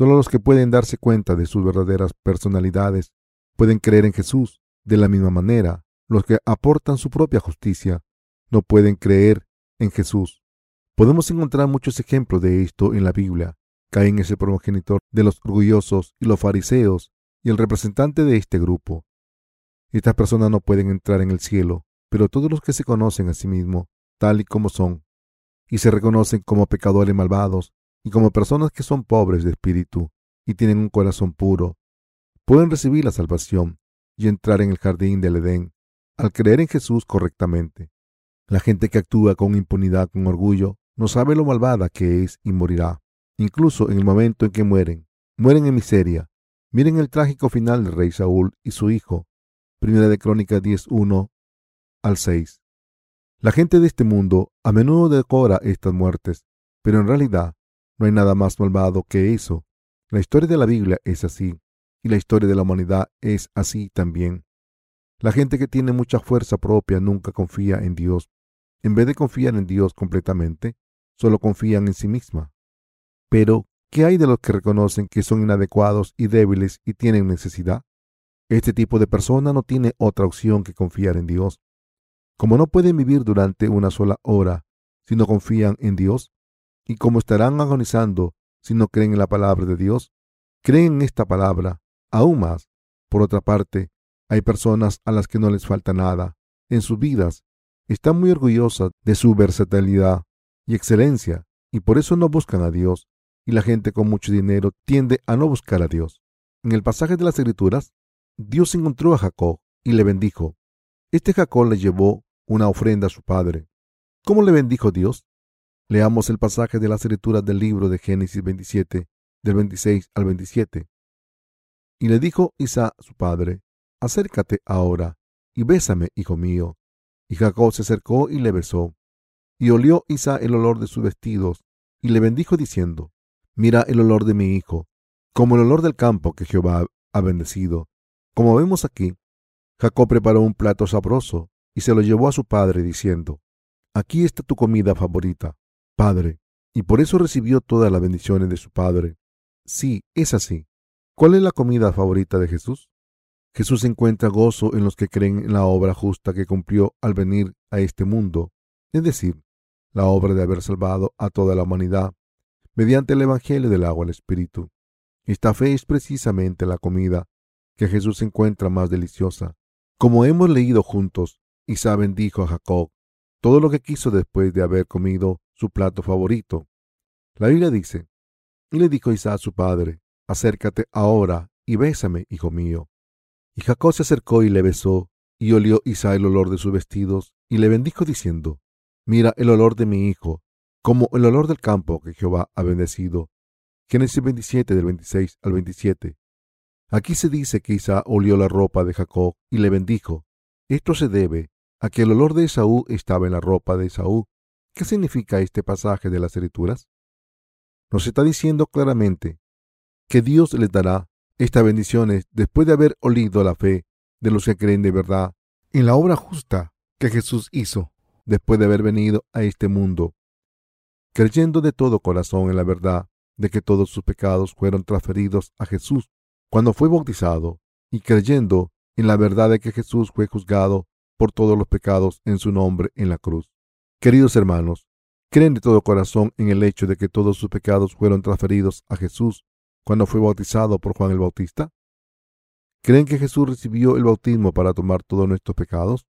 Solo los que pueden darse cuenta de sus verdaderas personalidades pueden creer en Jesús. De la misma manera, los que aportan su propia justicia no pueden creer en Jesús. Podemos encontrar muchos ejemplos de esto en la Biblia. Caín es el progenitor de los orgullosos y los fariseos y el representante de este grupo. Estas personas no pueden entrar en el cielo, pero todos los que se conocen a sí mismos, tal y como son, y se reconocen como pecadores malvados y como personas que son pobres de espíritu y tienen un corazón puro, pueden recibir la salvación y entrar en el jardín del Edén al creer en Jesús correctamente. La gente que actúa con impunidad, con orgullo, no sabe lo malvada que es y morirá, incluso en el momento en que mueren. Mueren en miseria. Miren el trágico final del rey Saúl y su hijo. Primera de Crónicas 10.1 al 6. La gente de este mundo a menudo decora estas muertes, pero en realidad no hay nada más malvado que eso. La historia de la Biblia es así, y la historia de la humanidad es así también. La gente que tiene mucha fuerza propia nunca confía en Dios. En vez de confiar en Dios completamente, solo confían en sí misma. Pero, ¿qué hay de los que reconocen que son inadecuados y débiles y tienen necesidad? Este tipo de persona no tiene otra opción que confiar en Dios. Como no pueden vivir durante una sola hora si no confían en Dios, y como estarán agonizando si no creen en la palabra de Dios, creen en esta palabra aún más. Por otra parte, hay personas a las que no les falta nada en sus vidas, están muy orgullosas de su versatilidad y excelencia, y por eso no buscan a Dios, y la gente con mucho dinero tiende a no buscar a Dios. En el pasaje de las Escrituras, Dios encontró a Jacob y le bendijo. Este Jacob le llevó una ofrenda a su padre. ¿Cómo le bendijo Dios? Leamos el pasaje de las Escrituras del libro de Génesis 27, del 26 al 27. Y le dijo Isaac su padre, acércate ahora y bésame, hijo mío. Y Jacob se acercó y le besó. Y olió Isaac el olor de sus vestidos, y le bendijo diciendo, Mira el olor de mi hijo, como el olor del campo que Jehová ha bendecido. Como vemos aquí, Jacob preparó un plato sabroso y se lo llevó a su padre diciendo, Aquí está tu comida favorita, padre. Y por eso recibió todas las bendiciones de su padre. Sí, es así. ¿Cuál es la comida favorita de Jesús? Jesús encuentra gozo en los que creen en la obra justa que cumplió al venir a este mundo, es decir, la obra de haber salvado a toda la humanidad mediante el Evangelio del agua al Espíritu. Esta fe es precisamente la comida que Jesús encuentra más deliciosa. Como hemos leído juntos, Isabel dijo a Jacob todo lo que quiso después de haber comido su plato favorito. La Biblia dice, y le dijo Isaac a su padre, acércate ahora y bésame, hijo mío. Y Jacob se acercó y le besó, y olió Isaac el olor de sus vestidos, y le bendijo diciendo, Mira el olor de mi hijo, como el olor del campo que Jehová ha bendecido. Génesis 27 del 26 al 27. Aquí se dice que Isaac olió la ropa de Jacob y le bendijo. Esto se debe a que el olor de Esaú estaba en la ropa de Esaú. ¿Qué significa este pasaje de las Escrituras? Nos está diciendo claramente que Dios les dará estas bendiciones después de haber olido la fe de los que creen de verdad en la obra justa que Jesús hizo después de haber venido a este mundo, creyendo de todo corazón en la verdad de que todos sus pecados fueron transferidos a Jesús cuando fue bautizado y creyendo en la verdad de que Jesús fue juzgado por todos los pecados en su nombre en la cruz. Queridos hermanos, ¿creen de todo corazón en el hecho de que todos sus pecados fueron transferidos a Jesús cuando fue bautizado por Juan el Bautista? ¿Creen que Jesús recibió el bautismo para tomar todos nuestros pecados?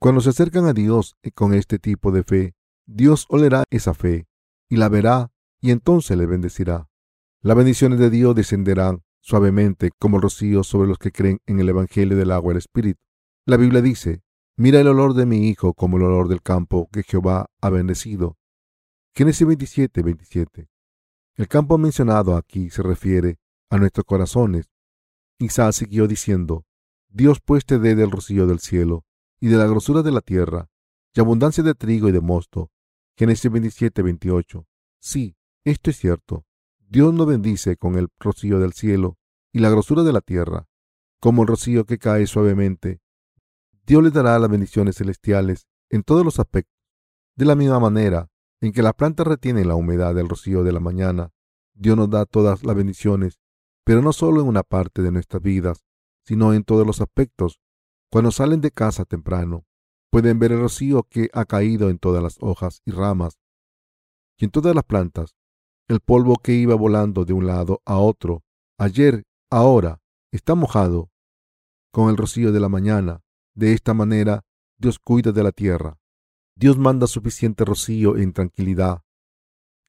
Cuando se acercan a Dios con este tipo de fe, Dios olerá esa fe y la verá y entonces le bendecirá. Las bendiciones de Dios descenderán suavemente como rocío sobre los que creen en el Evangelio del agua y el Espíritu. La Biblia dice, mira el olor de mi hijo como el olor del campo que Jehová ha bendecido. Génesis 27, 27. El campo mencionado aquí se refiere a nuestros corazones. Isaac siguió diciendo, Dios pues te dé del rocío del cielo y de la grosura de la tierra, y abundancia de trigo y de mosto. Génesis 27, 28. Sí, esto es cierto. Dios nos bendice con el rocío del cielo y la grosura de la tierra, como el rocío que cae suavemente. Dios le dará las bendiciones celestiales en todos los aspectos. De la misma manera, en que la planta retiene la humedad del rocío de la mañana, Dios nos da todas las bendiciones, pero no solo en una parte de nuestras vidas, sino en todos los aspectos. Cuando salen de casa temprano, pueden ver el rocío que ha caído en todas las hojas y ramas y en todas las plantas, el polvo que iba volando de un lado a otro, ayer, ahora, está mojado con el rocío de la mañana. De esta manera, Dios cuida de la tierra. Dios manda suficiente rocío en tranquilidad,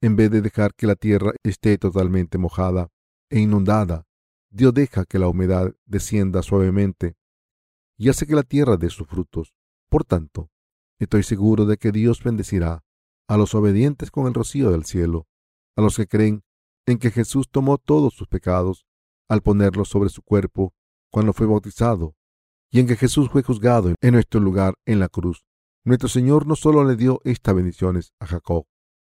en vez de dejar que la tierra esté totalmente mojada e inundada. Dios deja que la humedad descienda suavemente y hace que la tierra dé sus frutos. Por tanto, estoy seguro de que Dios bendecirá a los obedientes con el rocío del cielo, a los que creen en que Jesús tomó todos sus pecados al ponerlos sobre su cuerpo cuando fue bautizado, y en que Jesús fue juzgado en nuestro lugar en la cruz. Nuestro Señor no solo le dio estas bendiciones a Jacob,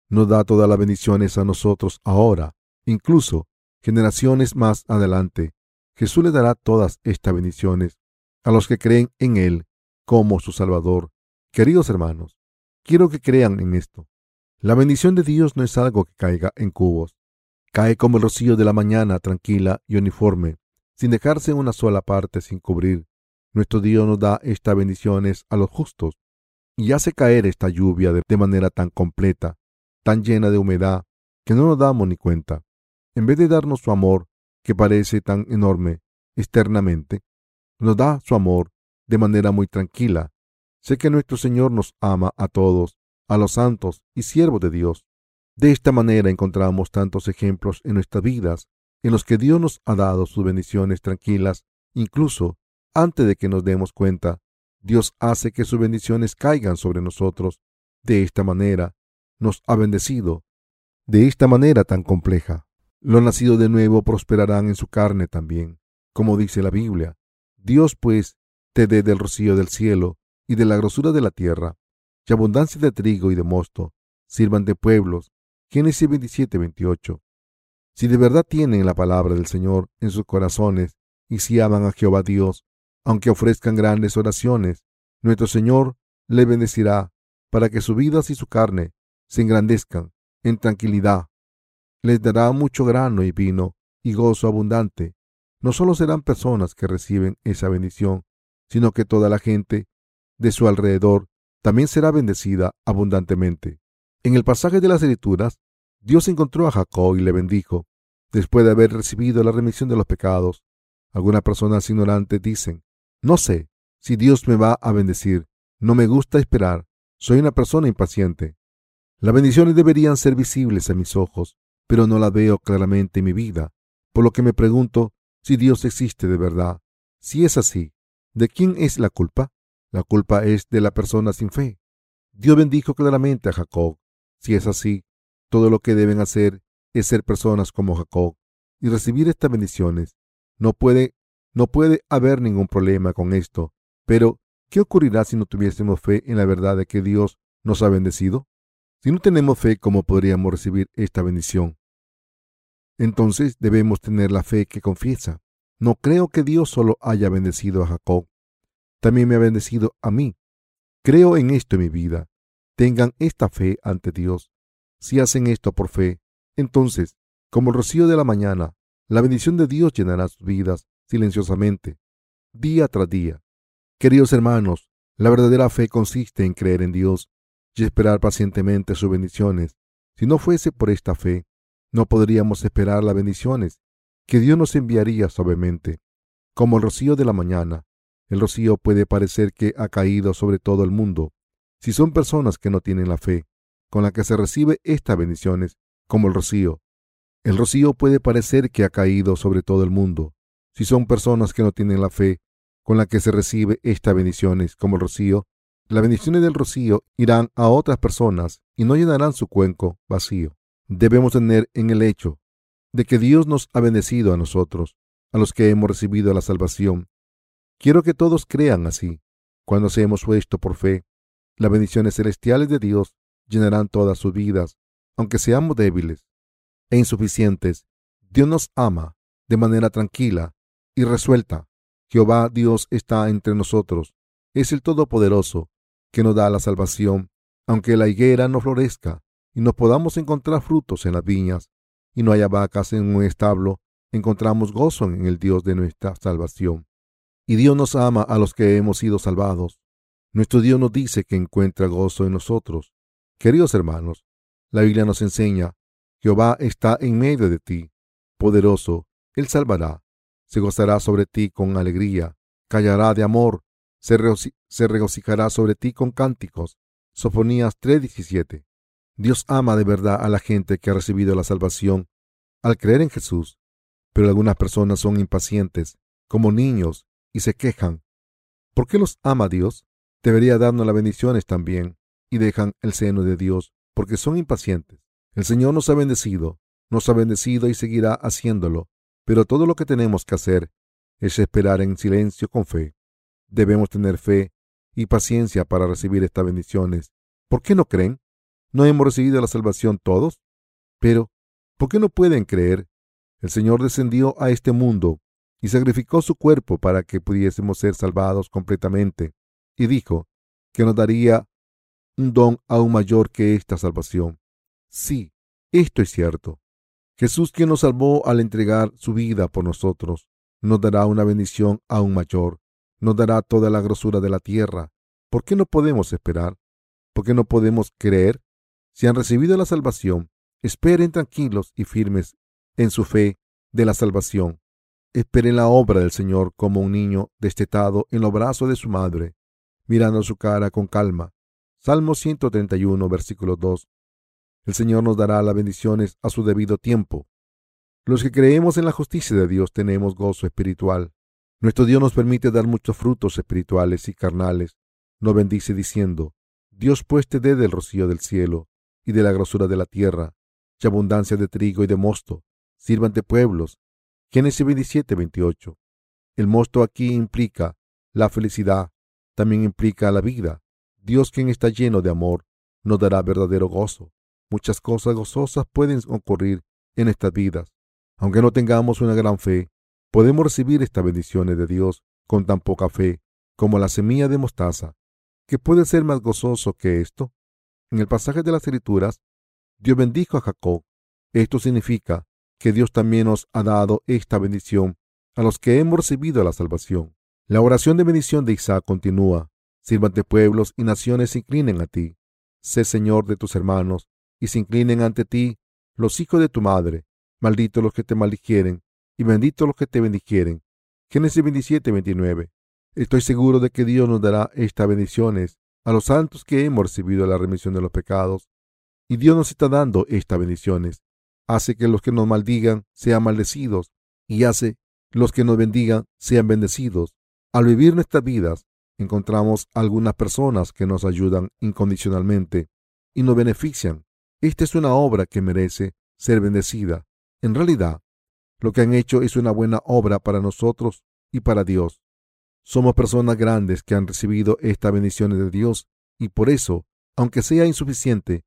nos da todas las bendiciones a nosotros ahora, incluso generaciones más adelante. Jesús le dará todas estas bendiciones a los que creen en Él como su Salvador. Queridos hermanos, quiero que crean en esto. La bendición de Dios no es algo que caiga en cubos, cae como el rocío de la mañana, tranquila y uniforme, sin dejarse una sola parte sin cubrir. Nuestro Dios nos da estas bendiciones a los justos y hace caer esta lluvia de, manera tan completa, tan llena de humedad, que no nos damos ni cuenta. En vez de darnos su amor, que parece tan enorme externamente, nos da su amor de manera muy tranquila. Sé que nuestro Señor nos ama a todos, a los santos y siervos de Dios. De esta manera encontramos tantos ejemplos en nuestras vidas en los que Dios nos ha dado sus bendiciones tranquilas, incluso antes de que nos demos cuenta. Dios hace que sus bendiciones caigan sobre nosotros. De esta manera nos ha bendecido, de esta manera tan compleja. Los nacidos de nuevo prosperarán en su carne también, como dice la Biblia. Dios pues te dé del rocío del cielo y de la grosura de la tierra, y abundancia de trigo y de mosto, sirvan de pueblos. Génesis 27, 28. Si de verdad tienen la palabra del Señor en sus corazones y si aman a Jehová Dios, aunque ofrezcan grandes oraciones, nuestro Señor le bendecirá para que sus vidas y su carne se engrandezcan en tranquilidad. Les dará mucho grano y vino y gozo abundante. No solo serán personas que reciben esa bendición, sino que toda la gente de su alrededor también será bendecida abundantemente. En el pasaje de las Escrituras, Dios encontró a Jacob y le bendijo, después de haber recibido la remisión de los pecados. Algunas personas ignorantes dicen, no sé si Dios me va a bendecir, no me gusta esperar, soy una persona impaciente. Las bendiciones deberían ser visibles a mis ojos, pero no las veo claramente en mi vida, por lo que me pregunto si Dios existe de verdad. Si es así, ¿de quién es la culpa? La culpa es de la persona sin fe. Dios bendijo claramente a Jacob. Si es así, todo lo que deben hacer es ser personas como Jacob y recibir estas bendiciones. No puede, no puede haber ningún problema con esto. Pero, ¿qué ocurrirá si no tuviésemos fe en la verdad de que Dios nos ha bendecido? Si no tenemos fe, ¿cómo podríamos recibir esta bendición? Entonces debemos tener la fe que confiesa. No creo que Dios solo haya bendecido a Jacob, también me ha bendecido a mí. Creo en esto en mi vida. Tengan esta fe ante Dios. Si hacen esto por fe, entonces, como el rocío de la mañana, la bendición de Dios llenará sus vidas silenciosamente, día tras día. Queridos hermanos, la verdadera fe consiste en creer en Dios y esperar pacientemente sus bendiciones. Si no fuese por esta fe, no podríamos esperar las bendiciones que Dios nos enviaría suavemente, como el rocío de la mañana. El rocío puede parecer que ha caído sobre todo el mundo. Si son personas que no tienen la fe, con la que se recibe estas bendiciones, como el rocío. El rocío puede parecer que ha caído sobre todo el mundo. Si son personas que no tienen la fe, con la que se recibe estas bendiciones, como el rocío, las bendiciones del rocío irán a otras personas y no llenarán su cuenco vacío. Debemos tener en el hecho de que Dios nos ha bendecido a nosotros, a los que hemos recibido la salvación, Quiero que todos crean así. Cuando seamos esto por fe, las bendiciones celestiales de Dios llenarán todas sus vidas, aunque seamos débiles e insuficientes. Dios nos ama de manera tranquila y resuelta. Jehová Dios está entre nosotros. Es el Todopoderoso que nos da la salvación, aunque la higuera no florezca y no podamos encontrar frutos en las viñas y no haya vacas en un establo, encontramos gozo en el Dios de nuestra salvación. Y Dios nos ama a los que hemos sido salvados. Nuestro Dios nos dice que encuentra gozo en nosotros. Queridos hermanos, la Biblia nos enseña, Jehová está en medio de ti, poderoso, Él salvará, se gozará sobre ti con alegría, callará de amor, se, regocijará sobre ti con cánticos. Sofonías 3:17. Dios ama de verdad a la gente que ha recibido la salvación al creer en Jesús, pero algunas personas son impacientes, como niños y se quejan. ¿Por qué los ama Dios? Debería darnos las bendiciones también y dejan el seno de Dios porque son impacientes. El Señor nos ha bendecido, nos ha bendecido y seguirá haciéndolo, pero todo lo que tenemos que hacer es esperar en silencio con fe. Debemos tener fe y paciencia para recibir estas bendiciones. ¿Por qué no creen? ¿No hemos recibido la salvación todos? Pero, ¿por qué no pueden creer? El Señor descendió a este mundo y sacrificó su cuerpo para que pudiésemos ser salvados completamente, y dijo que nos daría un don aún mayor que esta salvación. Sí, esto es cierto. Jesús, quien nos salvó al entregar su vida por nosotros, nos dará una bendición aún mayor, nos dará toda la grosura de la tierra. ¿Por qué no podemos esperar? ¿Por qué no podemos creer? Si han recibido la salvación, esperen tranquilos y firmes en su fe de la salvación. Esperen la obra del Señor como un niño destetado en los brazos de su madre, mirando su cara con calma. Salmo 131, versículo 2. El Señor nos dará las bendiciones a su debido tiempo. Los que creemos en la justicia de Dios tenemos gozo espiritual. Nuestro Dios nos permite dar muchos frutos espirituales y carnales. Nos bendice diciendo, Dios pues te dé del rocío del cielo y de la grosura de la tierra, y abundancia de trigo y de mosto. Sírvante pueblos. Génesis 27, 28. El mosto aquí implica la felicidad, también implica la vida. Dios, quien está lleno de amor, nos dará verdadero gozo. Muchas cosas gozosas pueden ocurrir en estas vidas. Aunque no tengamos una gran fe, podemos recibir estas bendiciones de Dios con tan poca fe como la semilla de mostaza. ¿Qué puede ser más gozoso que esto? En el pasaje de las Escrituras, Dios bendijo a Jacob. Esto significa que Dios también nos ha dado esta bendición a los que hemos recibido la salvación. La oración de bendición de Isaac continúa. Sírvante pueblos y naciones se inclinen a ti. Sé Señor de tus hermanos y se inclinen ante ti los hijos de tu madre. Malditos los que te maldijeren y benditos los que te bendijeren. Génesis 27, 29. Estoy seguro de que Dios nos dará estas bendiciones a los santos que hemos recibido la remisión de los pecados. Y Dios nos está dando estas bendiciones. Hace que los que nos maldigan sean maldecidos y hace los que nos bendigan sean bendecidos. Al vivir nuestras vidas, encontramos algunas personas que nos ayudan incondicionalmente y nos benefician esta es una obra que merece ser bendecida. En realidad, lo que han hecho es una buena obra para nosotros y para Dios. Somos personas grandes que han recibido estas bendiciones de Dios y por eso, aunque sea insuficiente,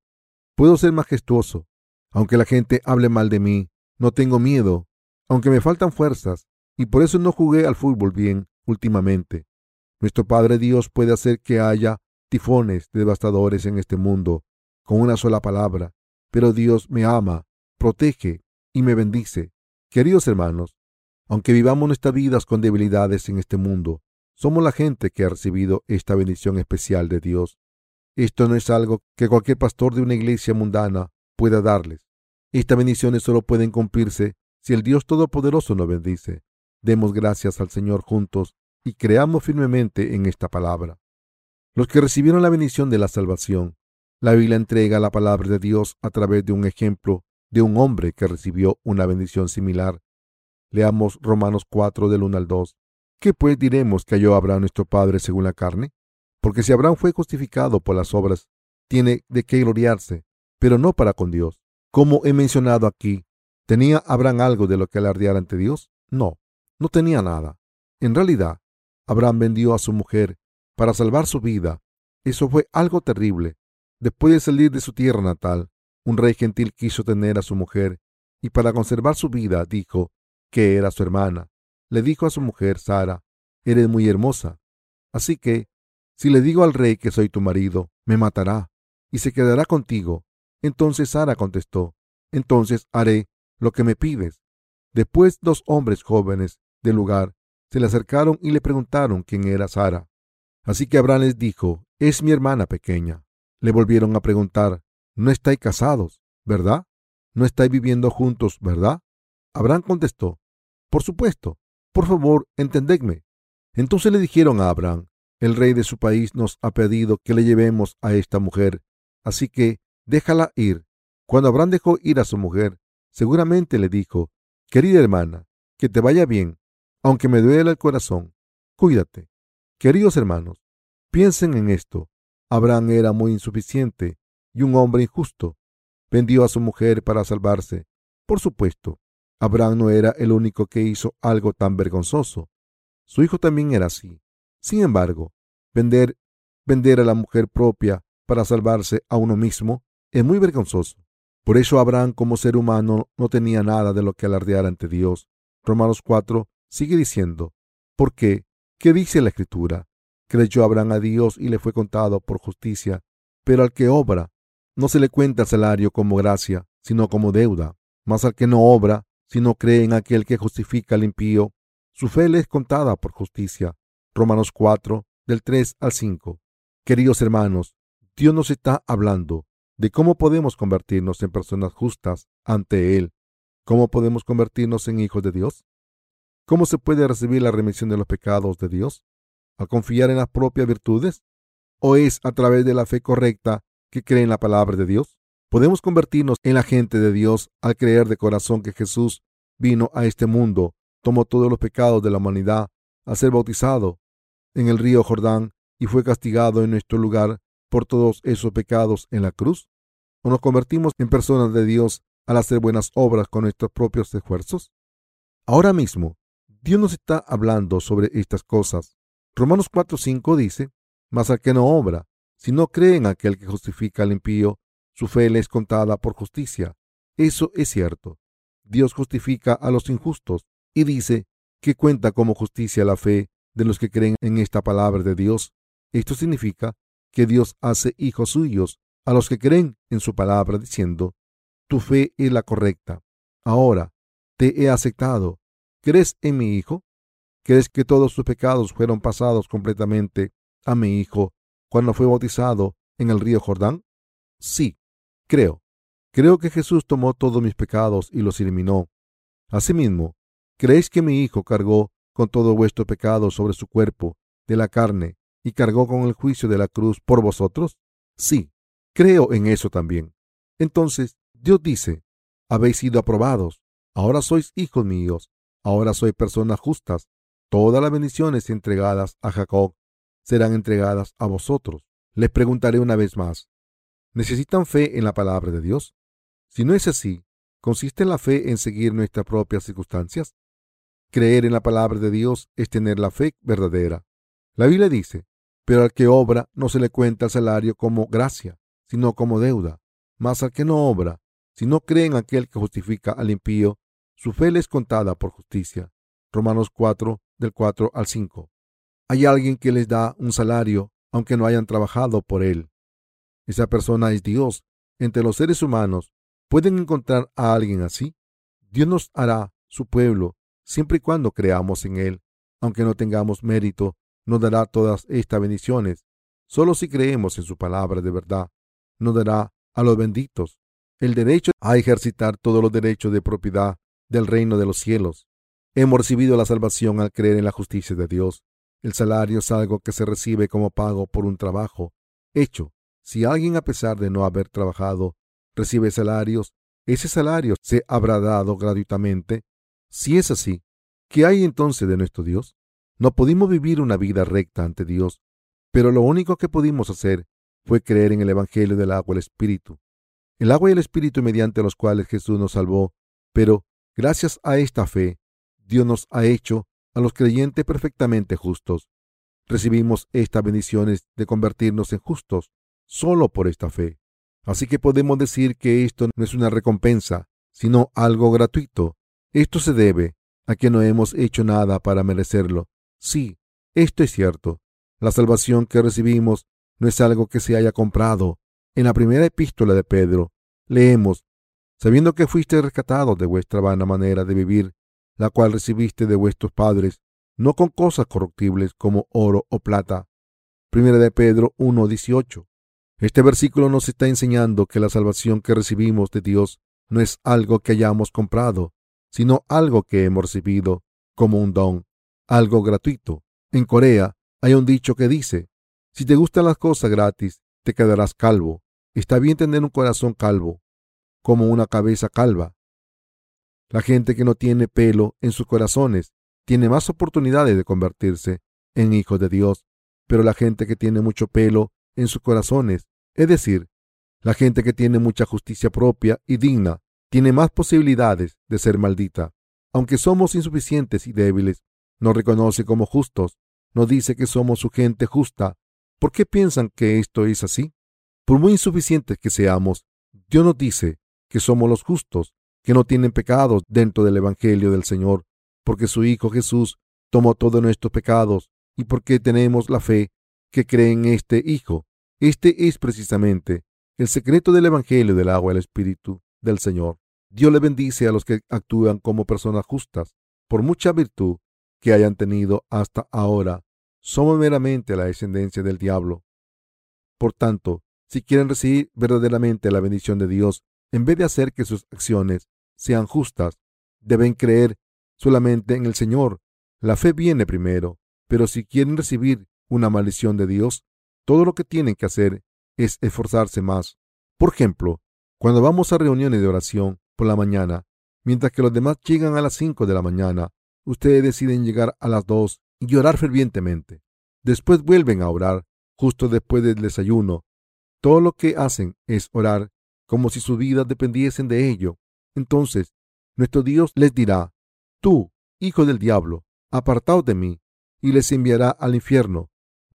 puedo ser majestuoso. Aunque la gente hable mal de mí, no tengo miedo, aunque me faltan fuerzas, y por eso no jugué al fútbol bien últimamente. Nuestro Padre Dios puede hacer que haya tifones devastadores en este mundo, con una sola palabra, pero Dios me ama, protege y me bendice. Queridos hermanos, aunque vivamos nuestras vidas con debilidades en este mundo, somos la gente que ha recibido esta bendición especial de Dios. Esto no es algo que cualquier pastor de una iglesia mundana pueda darles. Estas bendiciones solo pueden cumplirse si el Dios Todopoderoso nos bendice. Demos gracias al Señor juntos y creamos firmemente en esta palabra. Los que recibieron la bendición de la salvación la Biblia entrega la palabra de Dios a través de un ejemplo de un hombre que recibió una bendición similar. Leamos Romanos 4 del 1 al 2. ¿Qué pues diremos que halló Abraham nuestro Padre según la carne? Porque si Abraham fue justificado por las obras, tiene de qué gloriarse, pero no para con Dios. Como he mencionado aquí, ¿tenía Abraham algo de lo que alardear ante Dios? No, no tenía nada. En realidad, Abraham vendió a su mujer para salvar su vida. Eso fue algo terrible. Después de salir de su tierra natal, un rey gentil quiso tener a su mujer y para conservar su vida dijo que era su hermana. Le dijo a su mujer, Sara, eres muy hermosa. Así que, si le digo al rey que soy tu marido, me matará y se quedará contigo. Entonces Sara contestó, entonces haré lo que me pides. Después dos hombres jóvenes del lugar se le acercaron y le preguntaron quién era Sara. Así que Abraham les dijo, es mi hermana pequeña. Le volvieron a preguntar, ¿no estáis casados, verdad? ¿No estáis viviendo juntos, verdad? Abraham contestó, por supuesto, por favor, entendedme. Entonces le dijeron a Abraham, el rey de su país nos ha pedido que le llevemos a esta mujer, así que déjala ir. Cuando Abraham dejó ir a su mujer, seguramente le dijo, querida hermana, que te vaya bien, aunque me duela el corazón, cuídate. Queridos hermanos, piensen en esto. Abraham era muy insuficiente y un hombre injusto. Vendió a su mujer para salvarse. Por supuesto, Abraham no era el único que hizo algo tan vergonzoso. Su hijo también era así. Sin embargo, vender, vender a la mujer propia para salvarse a uno mismo es muy vergonzoso. Por eso Abraham como ser humano no tenía nada de lo que alardear ante Dios. Romanos 4 sigue diciendo, ¿por qué? ¿Qué dice la Escritura? Creyó Abraham a Dios y le fue contado por justicia, pero al que obra no se le cuenta el salario como gracia, sino como deuda. Mas al que no obra, si no cree en aquel que justifica al impío, su fe le es contada por justicia. Romanos 4, del 3 al 5. Queridos hermanos, Dios nos está hablando de cómo podemos convertirnos en personas justas ante Él. ¿Cómo podemos convertirnos en hijos de Dios? ¿Cómo se puede recibir la remisión de los pecados de Dios? ¿Al confiar en las propias virtudes? ¿O es a través de la fe correcta que cree en la palabra de Dios? Podemos convertirnos en la gente de Dios al creer de corazón que Jesús vino a este mundo, tomó todos los pecados de la humanidad, al ser bautizado en el río Jordán y fue castigado en nuestro lugar por todos esos pecados en la cruz? ¿O nos convertimos en personas de Dios al hacer buenas obras con nuestros propios esfuerzos? Ahora mismo, Dios nos está hablando sobre estas cosas. Romanos 4:5 dice, Mas al que no obra, si no cree en aquel que justifica al impío, su fe le es contada por justicia. Eso es cierto. Dios justifica a los injustos y dice que cuenta como justicia la fe de los que creen en esta palabra de Dios. Esto significa que Dios hace hijos suyos a los que creen en su palabra diciendo, tu fe es la correcta. Ahora te he aceptado. ¿Crees en mi Hijo? ¿Crees que todos sus pecados fueron pasados completamente a mi Hijo cuando fue bautizado en el río Jordán? Sí, creo. Creo que Jesús tomó todos mis pecados y los eliminó. Asimismo, ¿creéis que mi Hijo cargó con todo vuestro pecado sobre su cuerpo de la carne y cargó con el juicio de la cruz por vosotros? Sí, creo en eso también. Entonces, Dios dice, habéis sido aprobados, ahora sois hijos míos, ahora sois personas justas, todas las bendiciones entregadas a Jacob serán entregadas a vosotros. Les preguntaré una vez más, ¿necesitan fe en la palabra de Dios? Si no es así, ¿consiste la fe en seguir nuestras propias circunstancias? Creer en la palabra de Dios es tener la fe verdadera. La Biblia dice, pero al que obra no se le cuenta el salario como gracia, sino como deuda. Mas al que no obra, si no cree en aquel que justifica al impío, su fe le es contada por justicia. Romanos 4, del 4 al 5. Hay alguien que les da un salario, aunque no hayan trabajado por él. Esa persona es Dios. Entre los seres humanos, ¿pueden encontrar a alguien así? Dios nos hará su pueblo, siempre y cuando creamos en él. Aunque no tengamos mérito, nos dará todas estas bendiciones. Solo si creemos en su palabra de verdad, nos dará a los benditos el derecho a ejercitar todos los derechos de propiedad del reino de los cielos. Hemos recibido la salvación al creer en la justicia de Dios. El salario es algo que se recibe como pago por un trabajo hecho. Si alguien, a pesar de no haber trabajado, recibe salarios, ese salario se habrá dado gratuitamente. Si es así, ¿qué hay entonces de nuestro Dios? No pudimos vivir una vida recta ante Dios, pero lo único que pudimos hacer fue creer en el Evangelio del agua y el Espíritu. El agua y el Espíritu mediante los cuales Jesús nos salvó, pero gracias a esta fe, Dios nos ha hecho a los creyentes perfectamente justos. Recibimos estas bendiciones de convertirnos en justos solo por esta fe. Así que podemos decir que esto no es una recompensa, sino algo gratuito. Esto se debe a que no hemos hecho nada para merecerlo, Sí, esto es cierto. La salvación que recibimos no es algo que se haya comprado. En la primera epístola de Pedro leemos, sabiendo que fuiste rescatados de vuestra vana manera de vivir, la cual recibiste de vuestros padres, no con cosas corruptibles como oro o plata. Primera de Pedro 1.18. Este versículo nos está enseñando que la salvación que recibimos de Dios no es algo que hayamos comprado, sino algo que hemos recibido como un don algo gratuito. En Corea hay un dicho que dice, si te gustan las cosas gratis, te quedarás calvo. Está bien tener un corazón calvo, como una cabeza calva. La gente que no tiene pelo en sus corazones tiene más oportunidades de convertirse en hijos de Dios, pero la gente que tiene mucho pelo en sus corazones, es decir, la gente que tiene mucha justicia propia y digna, tiene más posibilidades de ser maldita. Aunque somos insuficientes y débiles, nos reconoce como justos, nos dice que somos su gente justa. ¿Por qué piensan que esto es así? Por muy insuficientes que seamos, Dios nos dice que somos los justos, que no tienen pecados dentro del Evangelio del Señor, porque su Hijo Jesús tomó todos nuestros pecados y porque tenemos la fe que cree en este Hijo. Este es precisamente el secreto del Evangelio del agua y el Espíritu del Señor. Dios le bendice a los que actúan como personas justas, por mucha virtud que hayan tenido hasta ahora. Somos meramente la descendencia del diablo. Por tanto, si quieren recibir verdaderamente la bendición de Dios, en vez de hacer que sus acciones sean justas, deben creer solamente en el Señor. La fe viene primero, pero si quieren recibir una maldición de Dios, todo lo que tienen que hacer es esforzarse más. Por ejemplo, cuando vamos a reuniones de oración por la mañana, mientras que los demás llegan a las 5 de la mañana, ustedes deciden llegar a las 2 y orar fervientemente. Después vuelven a orar justo después del desayuno. Todo lo que hacen es orar como si sus vidas dependiesen de ello. Entonces, nuestro Dios les dirá, tú, hijo del diablo, apartaos de mí, y les enviará al infierno.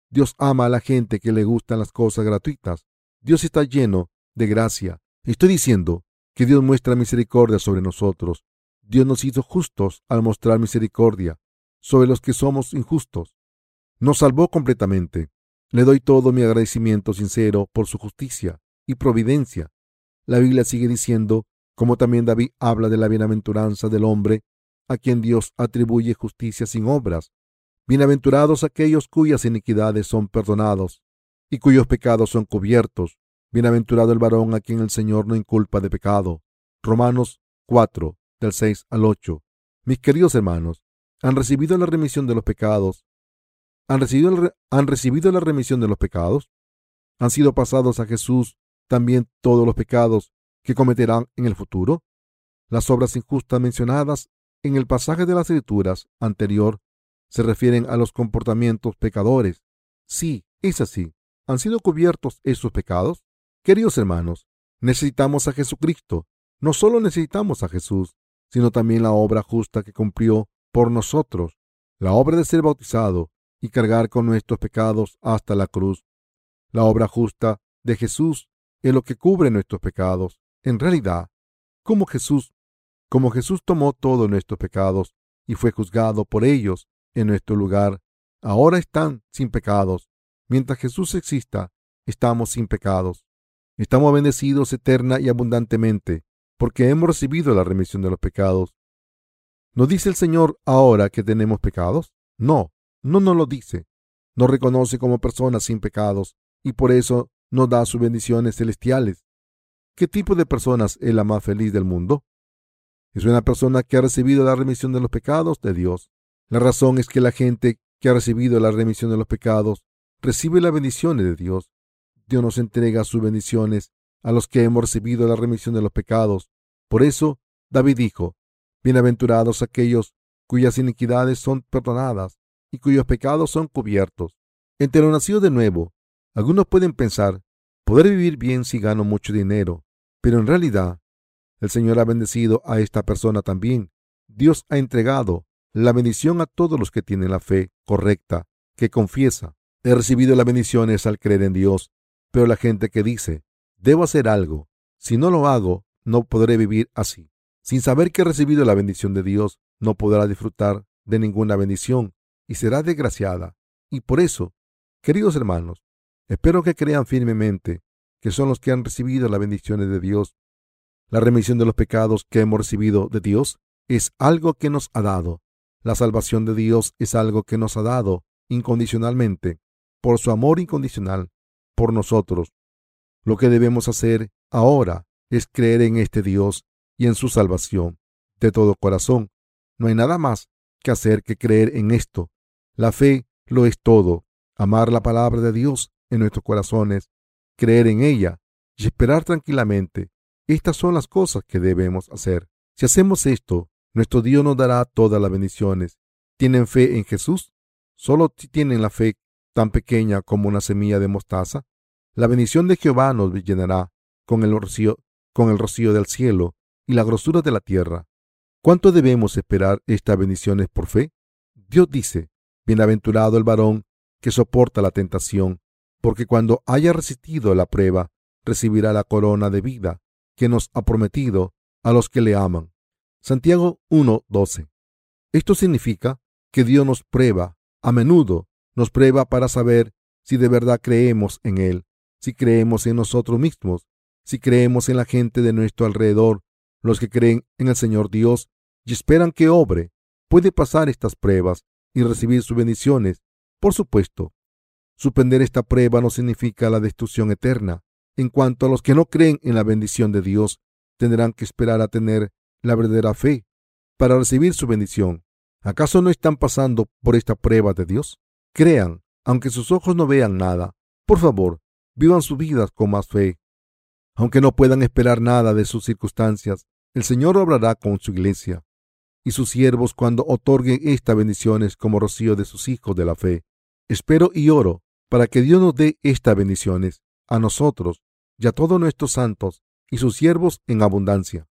Dios ama a la gente que le gustan las cosas gratuitas. Dios está lleno de gracia. Estoy diciendo que Dios muestra misericordia sobre nosotros. Dios nos hizo justos al mostrar misericordia sobre los que somos injustos. Nos salvó completamente. Le doy todo mi agradecimiento sincero por su justicia y providencia. La Biblia sigue diciendo, como también David habla de la bienaventuranza del hombre a quien Dios atribuye justicia sin obras. Bienaventurados aquellos cuyas iniquidades son perdonados y cuyos pecados son cubiertos. Bienaventurado el varón a quien el Señor no inculpa de pecado. Romanos 4, del 6 al 8. Mis queridos hermanos, han recibido la remisión de los pecados. ¿Han recibido, ¿Han recibido la remisión de los pecados? ¿Han sido pasados a Jesús también todos los pecados que cometerán en el futuro? Las obras injustas mencionadas en el pasaje de las escrituras anterior se refieren a los comportamientos pecadores. Sí, es así. ¿Han sido cubiertos esos pecados? Queridos hermanos, necesitamos a Jesucristo. No solo necesitamos a Jesús, sino también la obra justa que cumplió por nosotros, la obra de ser bautizado y cargar con nuestros pecados hasta la cruz. La obra justa de Jesús es lo que cubre nuestros pecados. En realidad, como Jesús como Jesús tomó todos nuestros pecados y fue juzgado por ellos en nuestro lugar, ahora están sin pecados. Mientras Jesús exista, estamos sin pecados. Estamos bendecidos eterna y abundantemente, porque hemos recibido la remisión de los pecados. ¿No dice el Señor ahora que tenemos pecados? No, no nos lo dice. Nos reconoce como personas sin pecados y por eso nos da sus bendiciones celestiales. ¿Qué tipo de personas es la más feliz del mundo? Es una persona que ha recibido la remisión de los pecados de Dios. La razón es que la gente que ha recibido la remisión de los pecados recibe las bendiciones de Dios. Dios nos entrega sus bendiciones a los que hemos recibido la remisión de los pecados. Por eso, David dijo, Bienaventurados aquellos cuyas iniquidades son perdonadas y cuyos pecados son cubiertos. Entre los nacidos de nuevo, algunos pueden pensar, poder vivir bien si gano mucho dinero, pero en realidad el Señor ha bendecido a esta persona también. Dios ha entregado la bendición a todos los que tienen la fe correcta, que confiesa. He recibido las bendiciones al creer en Dios, pero la gente que dice, debo hacer algo, si no lo hago, no podré vivir así. Sin saber que he recibido la bendición de Dios, no podrá disfrutar de ninguna bendición y será desgraciada. Y por eso, queridos hermanos, espero que crean firmemente que son los que han recibido las bendiciones de Dios la remisión de los pecados que hemos recibido de Dios es algo que nos ha dado. La salvación de Dios es algo que nos ha dado incondicionalmente, por su amor incondicional por nosotros. Lo que debemos hacer ahora es creer en este Dios y en su salvación de todo corazón. No hay nada más que hacer que creer en esto. La fe lo es todo. Amar la palabra de Dios en nuestros corazones, creer en ella y esperar tranquilamente estas son las cosas que debemos hacer. Si hacemos esto, nuestro Dios nos dará todas las bendiciones. ¿Tienen fe en Jesús? Solo si tienen la fe tan pequeña como una semilla de mostaza. La bendición de Jehová nos llenará con el rocío, con el rocío del cielo y la grosura de la tierra. ¿Cuánto debemos esperar estas bendiciones por fe? Dios dice, Bienaventurado el varón que soporta la tentación, porque cuando haya resistido la prueba, recibirá la corona de vida que nos ha prometido a los que le aman. Santiago 1:12. Esto significa que Dios nos prueba, a menudo nos prueba para saber si de verdad creemos en Él, si creemos en nosotros mismos, si creemos en la gente de nuestro alrededor Los que creen en el Señor Dios y esperan que obre, puede pasar estas pruebas y recibir sus bendiciones. Por supuesto, suspender esta prueba no significa la destrucción eterna. En cuanto a los que no creen en la bendición de Dios, tendrán que esperar a tener la verdadera fe para recibir su bendición. ¿Acaso no están pasando por esta prueba de Dios? Crean, aunque sus ojos no vean nada. Por favor, vivan sus vidas con más fe. Aunque no puedan esperar nada de sus circunstancias, el Señor obrará con su iglesia y sus siervos cuando otorguen estas bendiciones como rocío de sus hijos de la fe. Espero y oro para que Dios nos dé estas bendiciones a nosotros y a todos nuestros santos y sus siervos en abundancia.